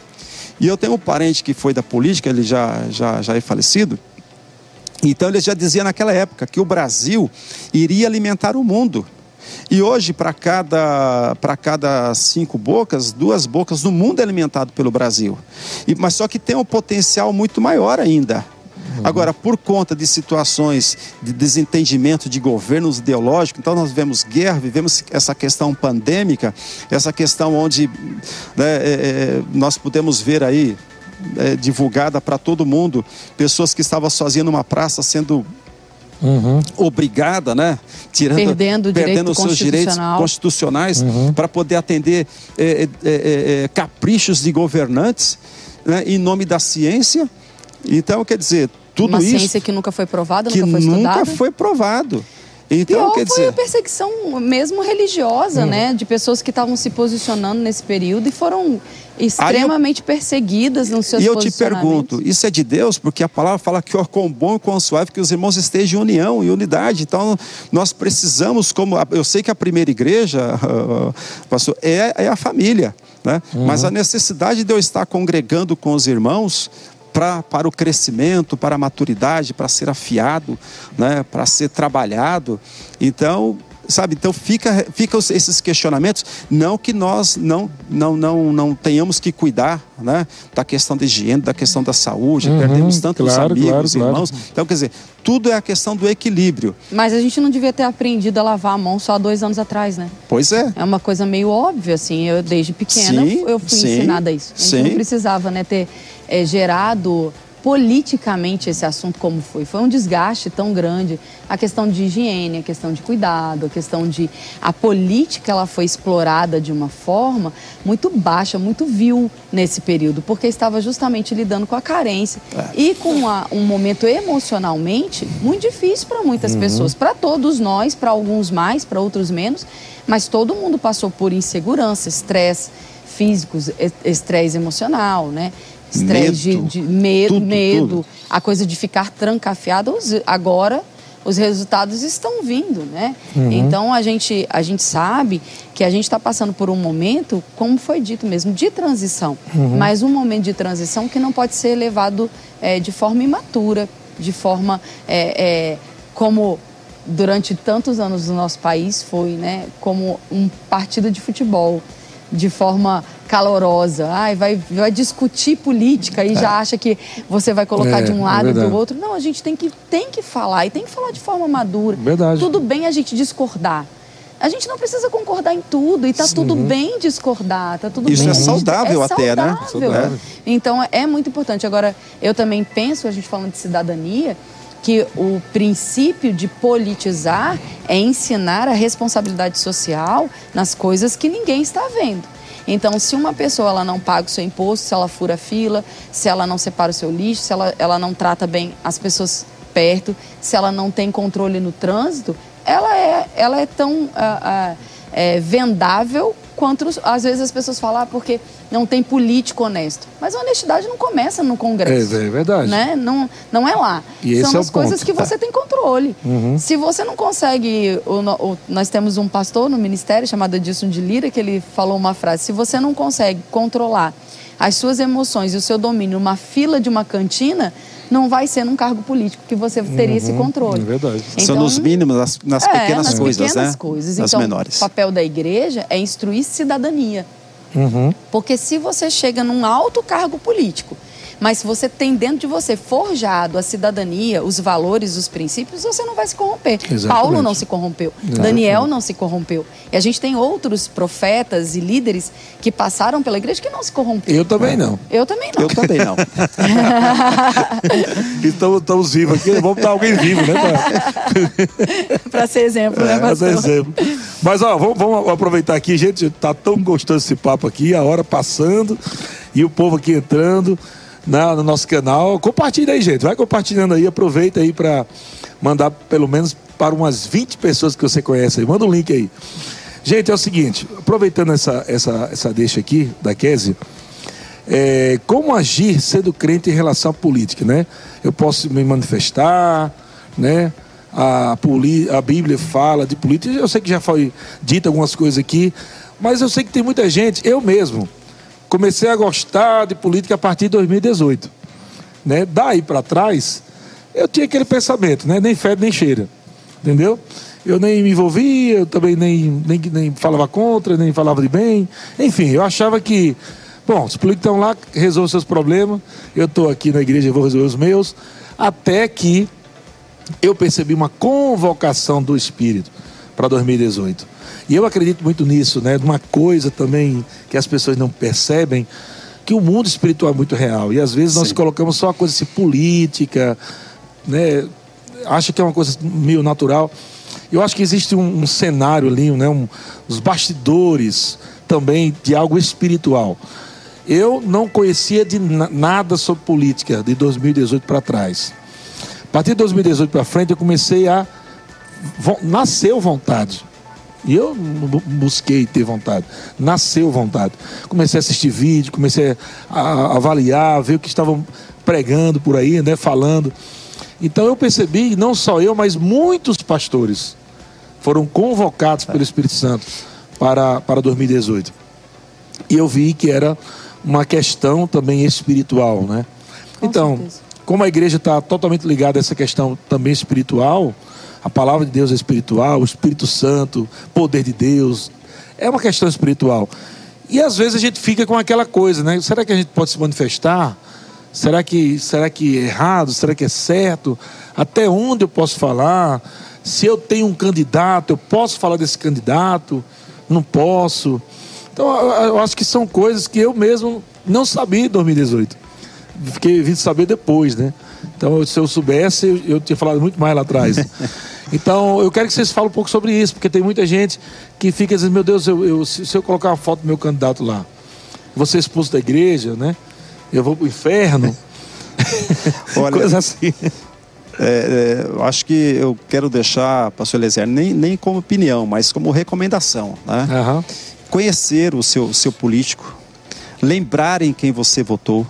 E eu tenho um parente que foi da política, ele já, já, já é falecido. Então ele já dizia naquela época que o Brasil iria alimentar o mundo. E hoje, para cada, cada cinco bocas, duas bocas do mundo é alimentado pelo Brasil. E, mas só que tem um potencial muito maior ainda. Uhum. Agora, por conta de situações de desentendimento de governos ideológicos, então nós vivemos guerra, vivemos essa questão pandêmica, essa questão onde né, é, é, nós podemos ver aí é, divulgada para todo mundo pessoas que estavam sozinhas numa praça sendo Uhum. obrigada, né? Tirando, perdendo, perdendo os seus direitos constitucionais uhum. para poder atender é, é, é, é, caprichos de governantes né? em nome da ciência. Então, quer dizer, tudo Uma isso. Uma ciência que nunca foi provada, que nunca foi estudada. Nunca foi provado. Então, Pior quer foi dizer... a perseguição mesmo religiosa, hum. né? De pessoas que estavam se posicionando nesse período e foram extremamente eu... perseguidas nos seus E eu te pergunto, isso é de Deus? Porque a palavra fala que o quão bom e quão suave que os irmãos estejam em união e unidade. Então, nós precisamos, como eu sei que a primeira igreja, pastor, é, é a família. Né? Uhum. Mas a necessidade de eu estar congregando com os irmãos pra, para o crescimento, para a maturidade, para ser afiado, né, para ser trabalhado. Então, sabe? Então fica, fica esses questionamentos, não que nós não, não, não, não tenhamos que cuidar, né? Da questão da higiene, da questão da saúde, uhum, perdemos tantos claro, amigos, claro, irmãos. Claro. Então, quer dizer, tudo é a questão do equilíbrio. Mas a gente não devia ter aprendido a lavar a mão só há dois anos atrás, né? Pois é. É uma coisa meio óbvia, assim. Eu, desde pequena, sim, eu fui sim, ensinada isso. A gente sim. não precisava, né, ter é, gerado politicamente esse assunto como foi. Foi um desgaste tão grande. A questão de higiene, a questão de cuidado, a questão de... A política, ela foi explorada de uma forma muito baixa, muito vil nesse período, porque estava justamente lidando com a carência é. e com um momento emocionalmente muito difícil para muitas uhum. pessoas. Para todos nós, para alguns mais, para outros menos, mas todo mundo passou por insegurança, estresse físicos, estresse emocional, né? Estresse de, de, medo, tudo, medo tudo. a coisa de ficar trancafiado. Agora os resultados estão vindo, né? Uhum. Então a gente, a gente sabe que a gente está passando por um momento, como foi dito mesmo, de transição. Uhum. Mas um momento de transição que não pode ser levado é, de forma imatura, de forma é, é, como durante tantos anos no nosso país foi, né? Como um partido de futebol, de forma calorosa, ai, vai, vai discutir política e é. já acha que você vai colocar é, de um lado é e do outro. Não, a gente tem que, tem que falar e tem que falar de forma madura. Verdade. Tudo bem a gente discordar. A gente não precisa concordar em tudo e tá Sim. tudo bem discordar, tá tudo Isso bem. é saudável é até, né? saudável. né? Então é muito importante. Agora, eu também penso, a gente falando de cidadania, que o princípio de politizar é ensinar a responsabilidade social nas coisas que ninguém está vendo. Então, se uma pessoa ela não paga o seu imposto, se ela fura fila, se ela não separa o seu lixo, se ela, ela não trata bem as pessoas perto, se ela não tem controle no trânsito, ela é, ela é tão uh, uh, é, vendável quanto às vezes as pessoas falam ah, porque não tem político honesto. Mas a honestidade não começa no Congresso. É, é verdade. Né? Não, não é lá. E São esse é as o coisas ponto. que você tem controle. Se você não consegue. o no- o- nós temos um pastor no ministério chamado Edilson de Lira que ele falou uma frase: se você não consegue controlar as suas emoções e o seu domínio numa fila de uma cantina, não vai ser num cargo político que você teria esse controle. é verdade. São nos mínimos, nas, nas é, pequenas nas coisas, pequenas né? coisas. Nas então, menores. o papel da igreja é instruir cidadania. Porque se você chega num alto cargo político, mas se você tem dentro de você forjado a cidadania, os valores, os princípios, você não vai se corromper. Exatamente. Paulo não se corrompeu, Daniel não se corrompeu. E a gente tem outros profetas e líderes que passaram pela igreja que não se corromperam. Eu também não. Eu também não. Eu também não. Então estamos vivos aqui. Vamos dar alguém vivo, né? Para ser exemplo, né, É, mas é pastor? exemplo. Mas ó, vamos, vamos aproveitar aqui, gente. Tá tão gostoso esse papo aqui, a hora passando e o povo aqui entrando na, no nosso canal. Compartilha aí, gente. Vai compartilhando aí, aproveita aí para mandar pelo menos para umas 20 pessoas que você conhece aí. Manda um link aí. Gente, é o seguinte, aproveitando essa, essa, essa deixa aqui da Kézia, é, como agir sendo crente em relação à política, né? Eu posso me manifestar, né? A, poli- a Bíblia fala de política. Eu sei que já foi dito algumas coisas aqui, mas eu sei que tem muita gente, eu mesmo, comecei a gostar de política a partir de 2018. Né? Daí para trás, eu tinha aquele pensamento, né? Nem fede nem cheira. Entendeu? Eu nem me envolvia, eu também nem, nem, nem falava contra, nem falava de bem. Enfim, eu achava que, bom, os políticos estão lá, resolvem seus problemas, eu estou aqui na igreja vou resolver os meus, até que eu percebi uma convocação do Espírito para 2018. E eu acredito muito nisso, né? Uma coisa também que as pessoas não percebem, que o mundo espiritual é muito real. E às vezes nós Sim. colocamos só uma coisa assim, política, né? Acha que é uma coisa meio natural. Eu acho que existe um, um cenário ali, né? Um, os bastidores também de algo espiritual. Eu não conhecia de na- nada sobre política de 2018 para trás. A partir de 2018 para frente, eu comecei a. Nasceu vontade. E eu busquei ter vontade. Nasceu vontade. Comecei a assistir vídeo, comecei a, a avaliar, ver o que estavam pregando por aí, né, falando. Então eu percebi, não só eu, mas muitos pastores foram convocados pelo Espírito Santo para, para 2018. E eu vi que era uma questão também espiritual, né? Com então, certeza. como a igreja está totalmente ligada a essa questão também espiritual, a palavra de Deus é espiritual, o Espírito Santo, poder de Deus, é uma questão espiritual. E às vezes a gente fica com aquela coisa, né? Será que a gente pode se manifestar? Será que, será que é errado? Será que é certo? Até onde eu posso falar? Se eu tenho um candidato, eu posso falar desse candidato? Não posso. Então, eu, acho que são coisas que eu mesmo não sabia em 2018. Fiquei vindo saber depois, né? Então, se eu soubesse, eu, eu tinha falado muito mais lá atrás. Então, eu quero que vocês falem um pouco sobre isso, porque tem muita gente que fica dizendo: meu Deus, eu, eu- se se eu colocar uma foto do meu candidato lá, vou ser expulso da igreja, né? Eu vou pro inferno. Olha, Coisa assim. É, é, acho que eu quero deixar, pastor Eliezer, nem, nem como opinião, mas como recomendação. Né? Aham. Conhecer o seu, seu político, lembrar em quem você votou,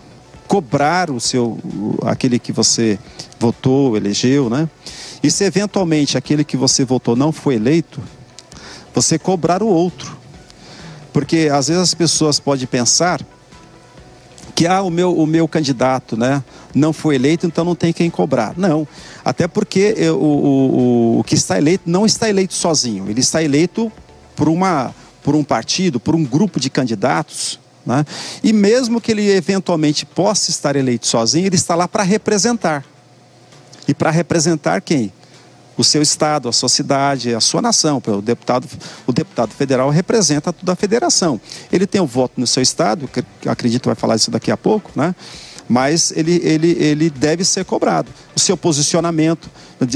cobrar o seu, aquele que você votou, elegeu, né? E se eventualmente aquele que você votou não foi eleito, você cobrar o outro. Porque às vezes as pessoas podem pensar que ah, o meu, o meu candidato né, não foi eleito, então não tem quem cobrar. Não. Até porque o, o, o, o que está eleito não está eleito sozinho. Ele está eleito por, uma, por um partido, por um grupo de candidatos. Né? E mesmo que ele eventualmente possa estar eleito sozinho, ele está lá para representar. E para representar quem? O seu estado, a sua cidade, a sua nação. O deputado, o deputado federal representa toda a federação. Ele tem o voto no seu estado, que acredito vai falar isso daqui a pouco, né? Mas ele, ele, ele deve ser cobrado. O seu posicionamento.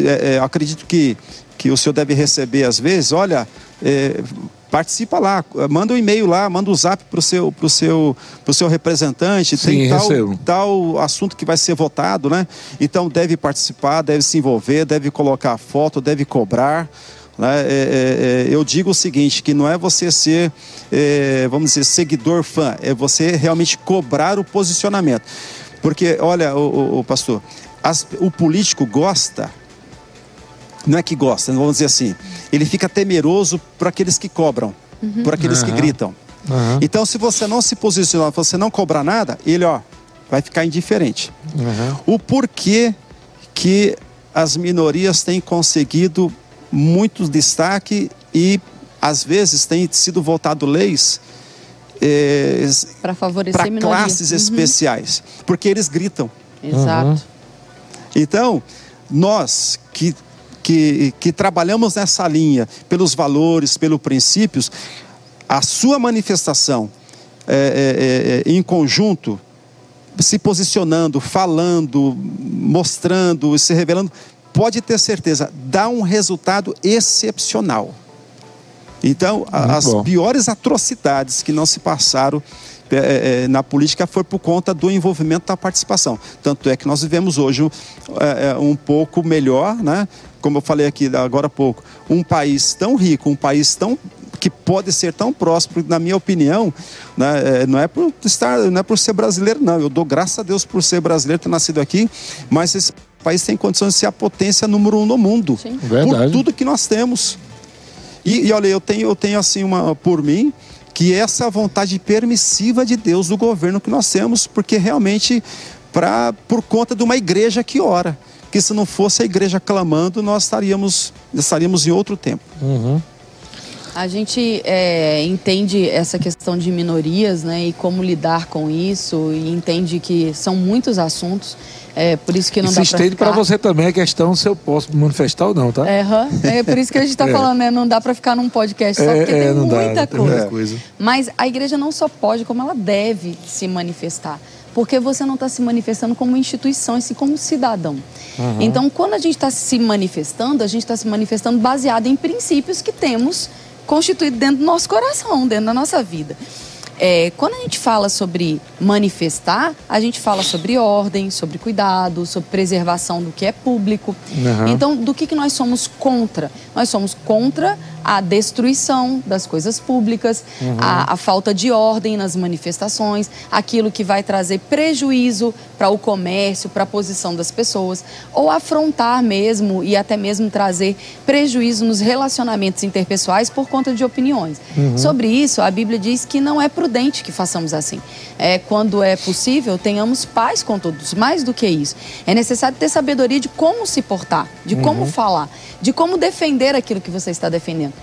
é, é, acredito que, que o senhor deve receber, às vezes, olha, é, participa lá, manda um e-mail lá, manda um zap para o seu, pro seu, pro seu representante, Sim, tem tal, recebo. tal assunto que vai ser votado, né? Então deve participar, deve se envolver, deve colocar a foto, deve cobrar, Né? É, é, é, eu digo o seguinte, que não é você ser, é, vamos dizer, seguidor fã, é você realmente cobrar o posicionamento. Porque, olha, o, o, o pastor, as, o político gosta, não é que gosta, vamos dizer assim, ele fica temeroso por aqueles que cobram, uhum. por aqueles uhum. que gritam. Uhum. Então, se você não se posicionar, você não cobrar nada, ele, ó, vai ficar indiferente. O porquê que as minorias têm conseguido muito destaque e às vezes tem sido votado leis é, para favorecer classes uhum. especiais, porque eles gritam. Exato. Uhum. Então, nós que, que, que trabalhamos nessa linha pelos valores, pelos princípios, a sua manifestação é, é, é, em conjunto, se posicionando, falando, mostrando, se revelando, pode ter certeza, dá um resultado excepcional. Então, as bom. piores atrocidades que não se passaram é, é, na política foi por conta do envolvimento da participação. Tanto é que nós vivemos hoje é, é, um pouco melhor, né? Como eu falei aqui agora há pouco, um país tão rico, um país tão que pode ser tão próspero, na minha opinião, né, é, não é por estar, não é por ser brasileiro, não. Eu dou graças a Deus por ser brasileiro, ter nascido aqui, mas esse país tem condições de ser a potência número um no mundo. Sim. Por tudo que nós temos. E, e olha, eu tenho, eu tenho assim uma por mim que essa vontade permissiva de Deus do governo que nós temos, porque realmente para por conta de uma igreja que ora, que se não fosse a igreja clamando, nós estaríamos estaríamos em outro tempo. Uhum. A gente é, entende essa questão de minorias, né, e como lidar com isso, e entende que são muitos assuntos. É por isso que não e dá para estende para você também a questão se eu posso manifestar ou não, tá? É, é por isso que a gente está é. falando, né? Não dá para ficar num podcast só, é, porque é, tem muita dá, coisa. Tem coisa. Mas a igreja não só pode, como ela deve se manifestar. Porque você não está se manifestando como instituição, e sim como cidadão. Uhum. Então, quando a gente está se manifestando, a gente está se manifestando baseado em princípios que temos constituído dentro do nosso coração, dentro da nossa vida. É, quando a gente fala sobre manifestar, a gente fala sobre ordem, sobre cuidado, sobre preservação do que é público. Uhum. Então, do que, que nós somos contra? Nós somos contra a destruição das coisas públicas, uhum. a, a, falta de ordem nas manifestações, aquilo que vai trazer prejuízo para o comércio, para a posição das pessoas, ou afrontar mesmo e até mesmo trazer prejuízo nos relacionamentos interpessoais por conta de opiniões. Uhum. Sobre isso, a Bíblia diz que não é prudente que façamos assim. É, quando é possível, tenhamos paz com todos. Mais do que isso, é necessário ter sabedoria de como se portar, de como uhum. falar, de como defender aquilo que você está defendendo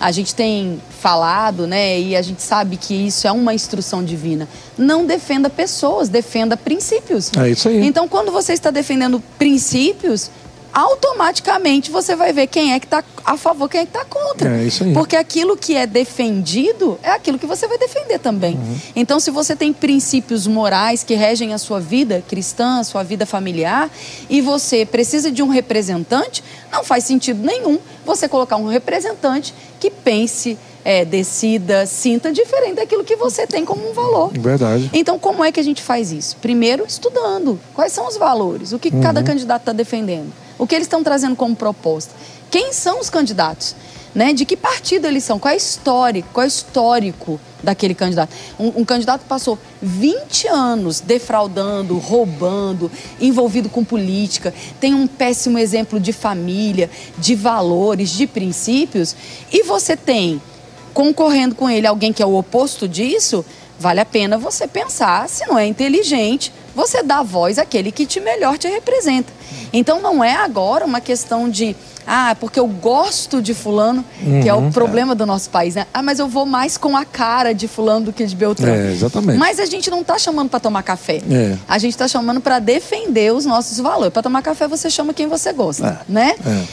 a gente tem falado, né, e a gente sabe que isso é uma instrução divina. Não defenda pessoas, defenda princípios. É isso aí. Então, quando você está defendendo princípios, automaticamente você vai ver quem é que está a favor, quem é que está contra. É isso aí. Porque aquilo que é defendido é aquilo que você vai defender também. Uhum. Então, se você tem princípios morais que regem a sua vida cristã, a sua vida familiar, e você precisa de um representante, não faz sentido nenhum você colocar um representante que pense é, decida, sinta diferente daquilo que você tem como um valor. Verdade. Então, como é que a gente faz isso? Primeiro, estudando. Quais são os valores? O que uhum. cada candidato está defendendo? O que eles estão trazendo como proposta? Quem são os candidatos? Né? De que partido eles são? Qual é a história? Qual é histórico daquele candidato? Um, um, candidato passou 20 anos defraudando, roubando, envolvido com política, tem um péssimo exemplo de família, de valores, de princípios, e você tem concorrendo com ele alguém que é o oposto disso, vale a pena você pensar se não é inteligente você dá voz àquele que te melhor te representa. Então não é agora uma questão de ah, porque eu gosto de fulano, uhum, que é o uhum. problema é. do nosso país, né? Ah, mas eu vou mais com a cara de fulano do que de Beltrão. É, exatamente. Mas a gente não está chamando para tomar café. É. A gente está chamando para defender os nossos valores. Para tomar café você chama quem você gosta, é. né? É.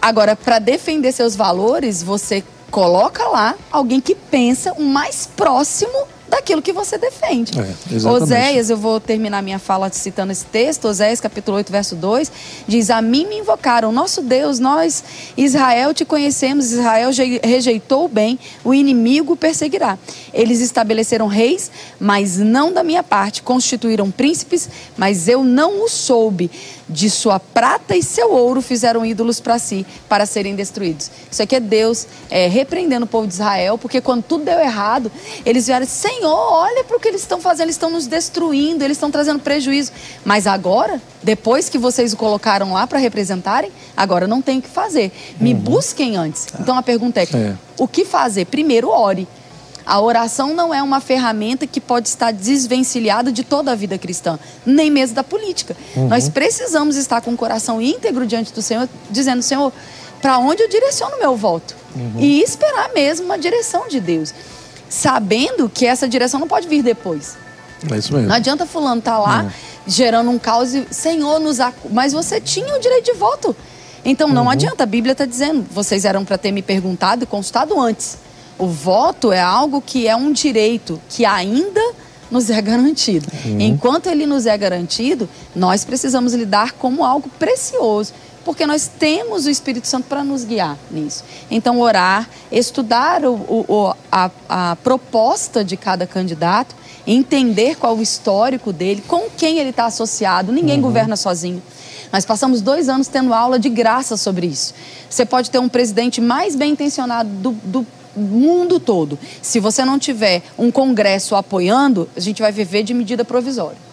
Agora, para defender seus valores, você coloca lá alguém que pensa o mais próximo daquilo que você defende. É, Oséias, eu vou terminar minha fala citando esse texto, Oséias capítulo 8, verso 2, diz, a mim me invocaram, nosso Deus, nós, Israel, te conhecemos, Israel rejeitou o bem, o inimigo perseguirá. Eles estabeleceram reis, mas não da minha parte, constituíram príncipes, mas eu não o soube. De sua prata e seu ouro fizeram ídolos para si, para serem destruídos. Isso aqui é Deus é, repreendendo o povo de Israel, porque quando tudo deu errado, eles vieram, Senhor, olha para o que eles estão fazendo, eles estão nos destruindo, eles estão trazendo prejuízo. Mas agora, depois que vocês o colocaram lá para representarem, agora não tem o que fazer. Me uhum. busquem antes. Então a pergunta é, é, o que fazer? Primeiro, ore. A oração não é uma ferramenta que pode estar desvencilhada de toda a vida cristã, nem mesmo da política. Uhum. Nós precisamos estar com o coração íntegro diante do Senhor, dizendo: Senhor, para onde eu direciono o meu voto? Uhum. E esperar mesmo uma direção de Deus, sabendo que essa direção não pode vir depois. É isso mesmo. Não adianta fulano estar tá lá uhum. gerando um caos e, Senhor, nos ac... mas você tinha o direito de voto. Então não uhum. adianta, a Bíblia está dizendo, vocês eram para ter me perguntado e consultado antes. O voto é algo que é um direito que ainda nos é garantido. Uhum. Enquanto ele nos é garantido, nós precisamos lidar como algo precioso, porque nós temos o Espírito Santo para nos guiar nisso. Então, orar, estudar o, o, a, a proposta de cada candidato, entender qual o histórico dele, com quem ele está associado. Ninguém uhum. governa sozinho. Nós passamos dois anos tendo aula de graça sobre isso. Você pode ter um presidente mais bem intencionado do, do mundo todo. Se você não tiver um Congresso apoiando, a gente vai viver de medida provisória.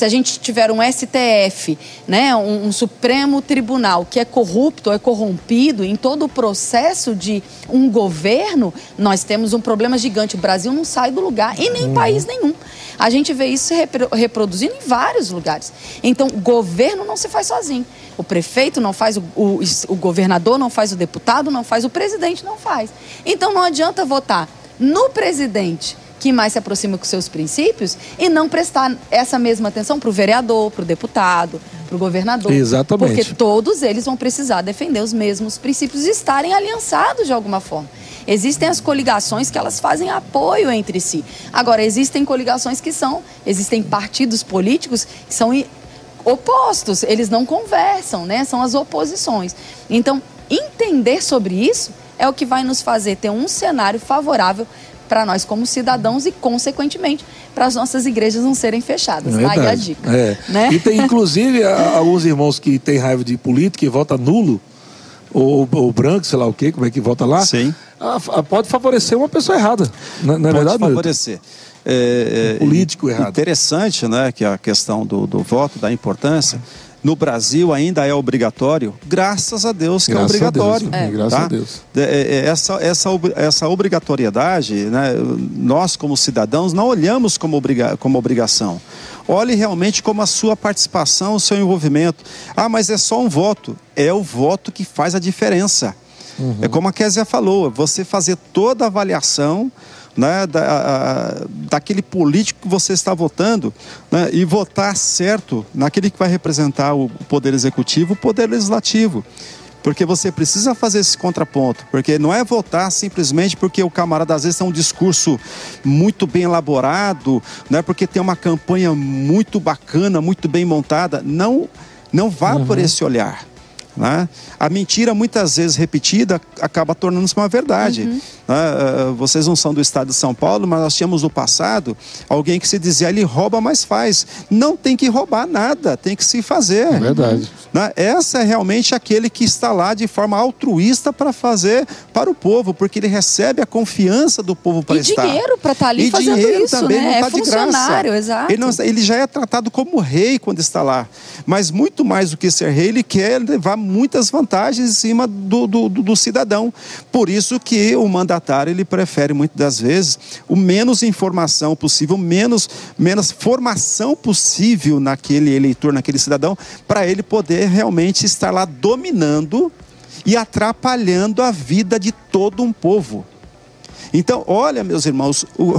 Se a gente tiver um STF, né, um, um, Supremo Tribunal que é corrupto é corrompido em todo o processo de um governo, nós temos um problema gigante. O Brasil não sai do lugar e nem uhum. país nenhum. A gente vê isso reproduzindo em vários lugares. Então, governo não se faz sozinho. O prefeito não faz, o, o, o governador não faz, o deputado não faz, o presidente não faz. Então não adianta votar no presidente que mais se aproxima com seus princípios e não prestar essa mesma atenção para o vereador, para o deputado, para o governador. Exatamente. Porque todos eles vão precisar defender os mesmos princípios e estarem aliançados de alguma forma. Existem as coligações que elas fazem apoio entre si. Agora, existem coligações que são, existem partidos políticos que são opostos, eles não conversam, né? São as oposições. Então, entender sobre isso é o que vai nos fazer ter um cenário favorável para nós como cidadãos e, consequentemente, para as nossas igrejas não serem fechadas. É Aí a dica. É. Né? E tem, inclusive, alguns irmãos que têm raiva de política e votam nulo, ou, ou, branco, sei lá o quê, como é que vota lá. Sim. pode favorecer uma pessoa errada. Não, não é pode verdade? favorecer. É, é, político errado. Interessante, né, que a questão do, do voto, da importância. No Brasil ainda é obrigatório, graças a Deus que é graças é obrigatório. A Deus, é. Graças tá? a Deus. É, é, essa, essa, essa obrigatoriedade, né, nós como cidadãos não olhamos como, obriga, como obrigação. Olhe realmente como a sua participação, o seu envolvimento. Ah, mas é só um voto. É o voto que faz a diferença. Uhum. É como a Kézia falou, você fazer toda a avaliação né, da, daquele político que você está votando né, e votar certo naquele que vai representar o poder executivo, o poder legislativo. Porque você precisa fazer esse contraponto, porque não é votar simplesmente porque o camarada às vezes tem um discurso muito bem elaborado, não é porque tem uma campanha muito bacana, muito bem montada. Não, não vá uhum. por esse olhar. Né? A mentira, muitas vezes repetida, acaba tornando-se uma verdade. Uhum. Né? Eh, vocês não são do estado de São Paulo, mas nós tínhamos no passado alguém que se dizia ele rouba, mas faz. Não tem que roubar nada, tem que se fazer. É verdade. Né? Essa é realmente aquele que está lá de forma altruísta para fazer para o povo, porque ele recebe a confiança do povo para estar. E dinheiro para estar tá ali e fazendo dinheiro isso, também né? Não é tá funcionário, exato. Ele, não, ele já é tratado como rei quando está lá. Mas muito mais do que ser rei, ele quer levar muitas vantagens em cima do, do, do cidadão. Por isso que o ele prefere muitas das vezes o menos informação possível, menos, menos formação possível naquele eleitor, naquele cidadão, para ele poder realmente estar lá dominando e atrapalhando a vida de todo um povo. Então, olha, meus irmãos, o,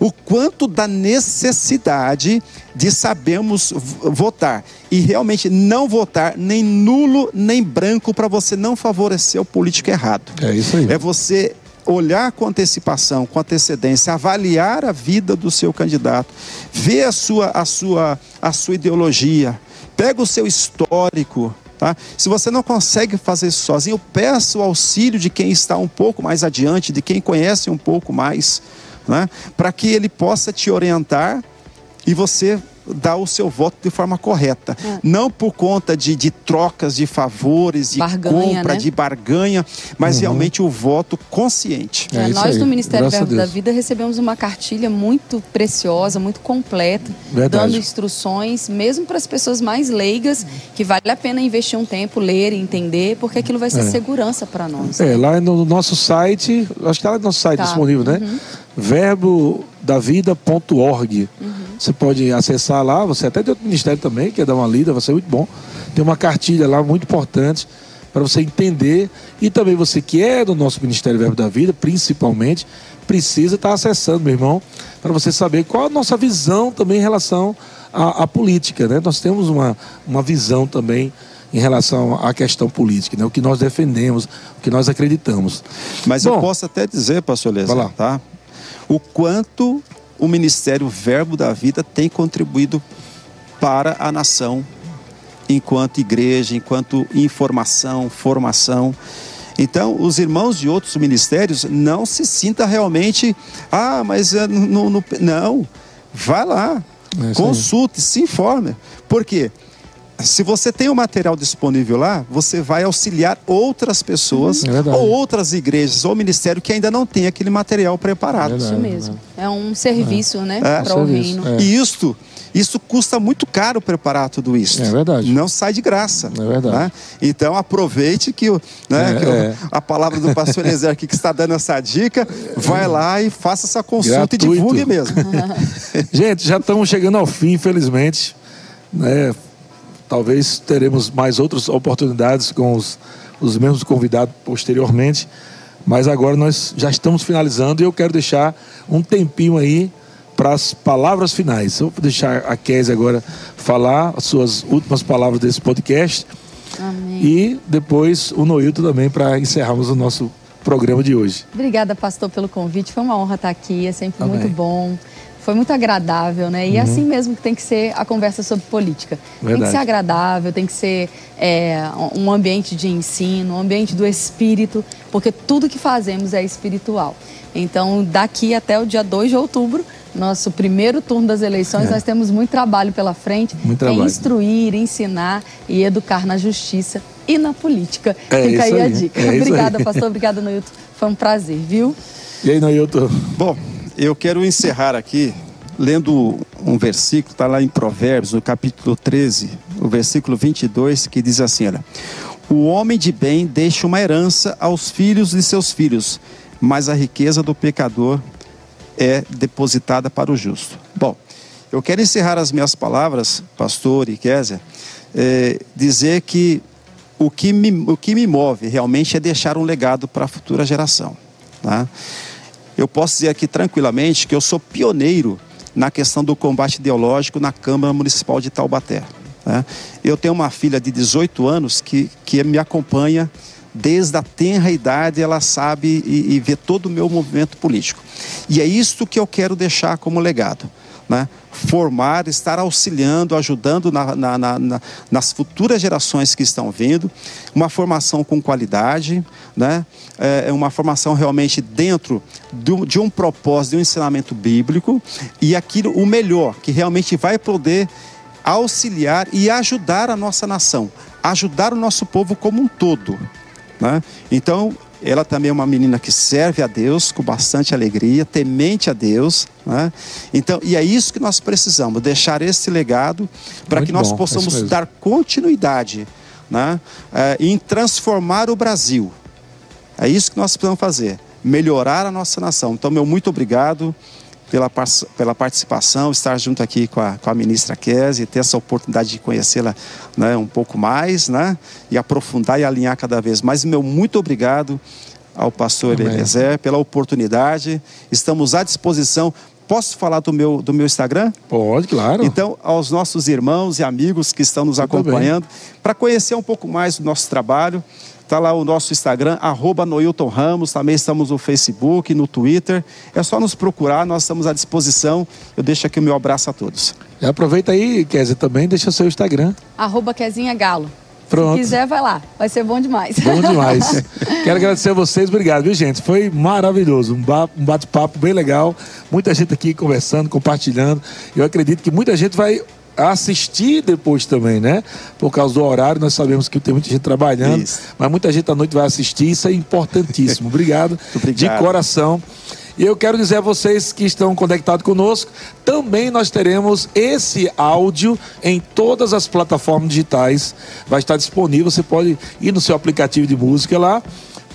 o quanto da necessidade de sabermos votar e realmente não votar nem nulo nem branco para você não favorecer o político errado. É isso aí. É você olhar com antecipação, com antecedência, avaliar a vida do seu candidato, ver a sua, a sua, a sua ideologia, Pega o seu histórico, Tá? Se você não consegue fazer isso sozinho, peça o auxílio de quem está um pouco mais adiante, de quem conhece um pouco mais, né? para que ele possa te orientar e você dar o seu voto de forma correta. É. Não por conta de, de, trocas de favores, de barganha, compra, né? de barganha, mas uhum. realmente o voto consciente. É, nós do Ministério Verbo da Vida recebemos uma cartilha muito preciosa, muito completa, Verdade. dando instruções, mesmo para as pessoas mais leigas, que vale a pena investir um tempo, ler e entender, porque aquilo vai ser é. segurança para nós. É, lá no nosso site, acho que está lá no nosso site tá. disponível, né? Uhum. verbodavida.org. Uhum. Você pode acessar lá, você até tem outro ministério também, quer dar uma lida, vai ser muito bom. Tem uma cartilha lá muito importante para você entender. E também você que é do nosso Ministério Verbo da Vida, principalmente, precisa estar acessando, meu irmão, para você saber qual a nossa visão também em relação à, à política. Né? Nós temos uma, uma visão também em relação à questão política, né? o que nós defendemos, o que nós acreditamos. Mas Bom, eu posso até dizer, pastor Leza, tá? o quanto o Ministério Verbo da Vida tem contribuído para a nação, enquanto igreja, enquanto informação, formação. Então, os irmãos de outros ministérios não se sinta realmente, ah, mas eh, no, no, não, vá lá, é consulte, se informe. Por quê? Se você tem o material disponível lá, você vai auxiliar outras pessoas, é ou outras igrejas, ou ministério que ainda não tem aquele material preparado. É Isso mesmo. É um serviço, é. né? É. Para o reino. É. E isto, isso custa muito caro preparar tudo isso. É verdade. Não sai de graça. É verdade. Né? Então aproveite que, né, é, que é. a palavra do pastor Eliezer aqui que está dando essa dica, vai lá e faça essa consulta Gratuito. e divulgue mesmo. Gente, já estamos chegando ao fim, infelizmente. Né? Talvez teremos mais outras oportunidades com os, os mesmos convidados posteriormente. Mas agora nós já estamos finalizando e eu quero deixar um tempinho aí para as palavras finais. Eu vou deixar a Kézia agora falar as suas últimas palavras desse podcast. Amém. E depois o Noilton também para encerrarmos o nosso programa de hoje. Obrigada, pastor, pelo convite. Foi uma honra estar aqui. É sempre Amém. muito bom foi muito agradável, né? E é uhum. assim mesmo que tem que ser a conversa sobre política. Verdade. Tem que ser agradável, tem que ser é, um ambiente de ensino, um ambiente do espírito, porque tudo que fazemos é espiritual. Então, daqui até o dia 2 de outubro, nosso primeiro turno das eleições, é. nós temos muito trabalho pela frente. Muito trabalho. É instruir, ensinar e educar na justiça e na política. É Fica aí, aí, a dica. É Obrigada, pastor. Obrigada, Noilton. Foi um prazer, viu? E aí, Noilton? Bom, eu quero encerrar aqui lendo um versículo, está lá em Provérbios, no capítulo 13, o versículo 22, que diz assim: olha, o homem de bem deixa uma herança aos filhos de seus filhos, mas a riqueza do pecador é depositada para o justo. Bom, eu quero encerrar as minhas palavras, pastor e Kézia, é, dizer que o que, me, o que me move realmente é deixar um legado para a futura geração. Tá? Eu posso dizer aqui tranquilamente que eu sou pioneiro na questão do combate ideológico na Câmara Municipal de Taubaté. Né? Eu tenho uma filha de 18 anos que, que me acompanha desde a tenra idade, ela sabe e, e vê todo o meu movimento político. E é isto que eu quero deixar como legado. Né? formar, estar auxiliando, ajudando na, na, na, nas futuras gerações que estão vindo, uma formação com qualidade, né? é, é uma formação realmente dentro do, de um propósito, de um ensinamento bíblico e aquilo, o melhor, que realmente vai poder auxiliar e ajudar a nossa nação, ajudar o nosso povo como um todo. Né? Então, ela também é uma menina que serve a Deus com bastante alegria, temente a Deus. Né? Então, e é isso que nós precisamos, deixar esse legado para que nós bom, possamos dar continuidade né? É, em transformar o Brasil. É isso que nós precisamos fazer, melhorar a nossa nação. Então, meu muito obrigado pela, pela participação, estar junto aqui com a, com a ministra Kézia e ter essa oportunidade de conhecê-la né, um pouco mais, né? E aprofundar e alinhar cada vez mais. Meu muito obrigado ao pastor Eliezer pela oportunidade. Estamos à disposição. Posso falar do meu, do meu Instagram? Pode, claro. Então, aos nossos irmãos e amigos que estão nos acompanhando, para conhecer um pouco mais do nosso trabalho, Está lá o nosso Instagram, arroba Noilton Ramos. Também estamos no Facebook, no Twitter. É só nos procurar, nós estamos à disposição. Eu deixo aqui o meu abraço a todos. E aproveita aí, Kézia, também deixa o seu Instagram. Arroba Kezinha Galo. Pronto. Se quiser, vai lá. Vai ser bom demais. Bom demais. Quero agradecer a vocês. Obrigado, viu, gente? Foi maravilhoso. Um bate-papo bem legal. Muita gente aqui conversando, compartilhando. Eu acredito que muita gente vai assistir depois também, né? Por causa do horário, nós sabemos que tem muita gente trabalhando, Isso. mas muita gente à noite vai assistir, isso é importantíssimo. Obrigado, obrigado. de coração. E eu quero dizer a vocês que estão conectados conosco, também nós teremos esse áudio em todas as plataformas digitais. Vai estar disponível, você pode ir no seu aplicativo de música lá,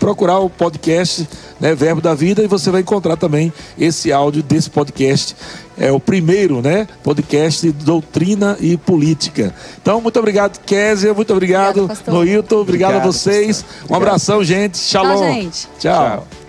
procurar o podcast, né, Verbo da Vida, e você vai encontrar também esse áudio desse podcast. É o primeiro, né, podcast de doutrina e política. Então, muito obrigado, Kézia, muito obrigado, Obrigado. Noilton, obrigado, a Obrigado, vocês. pastor. Um abração, gente. Shalom. Tchau, gente. Tchau. Tchau.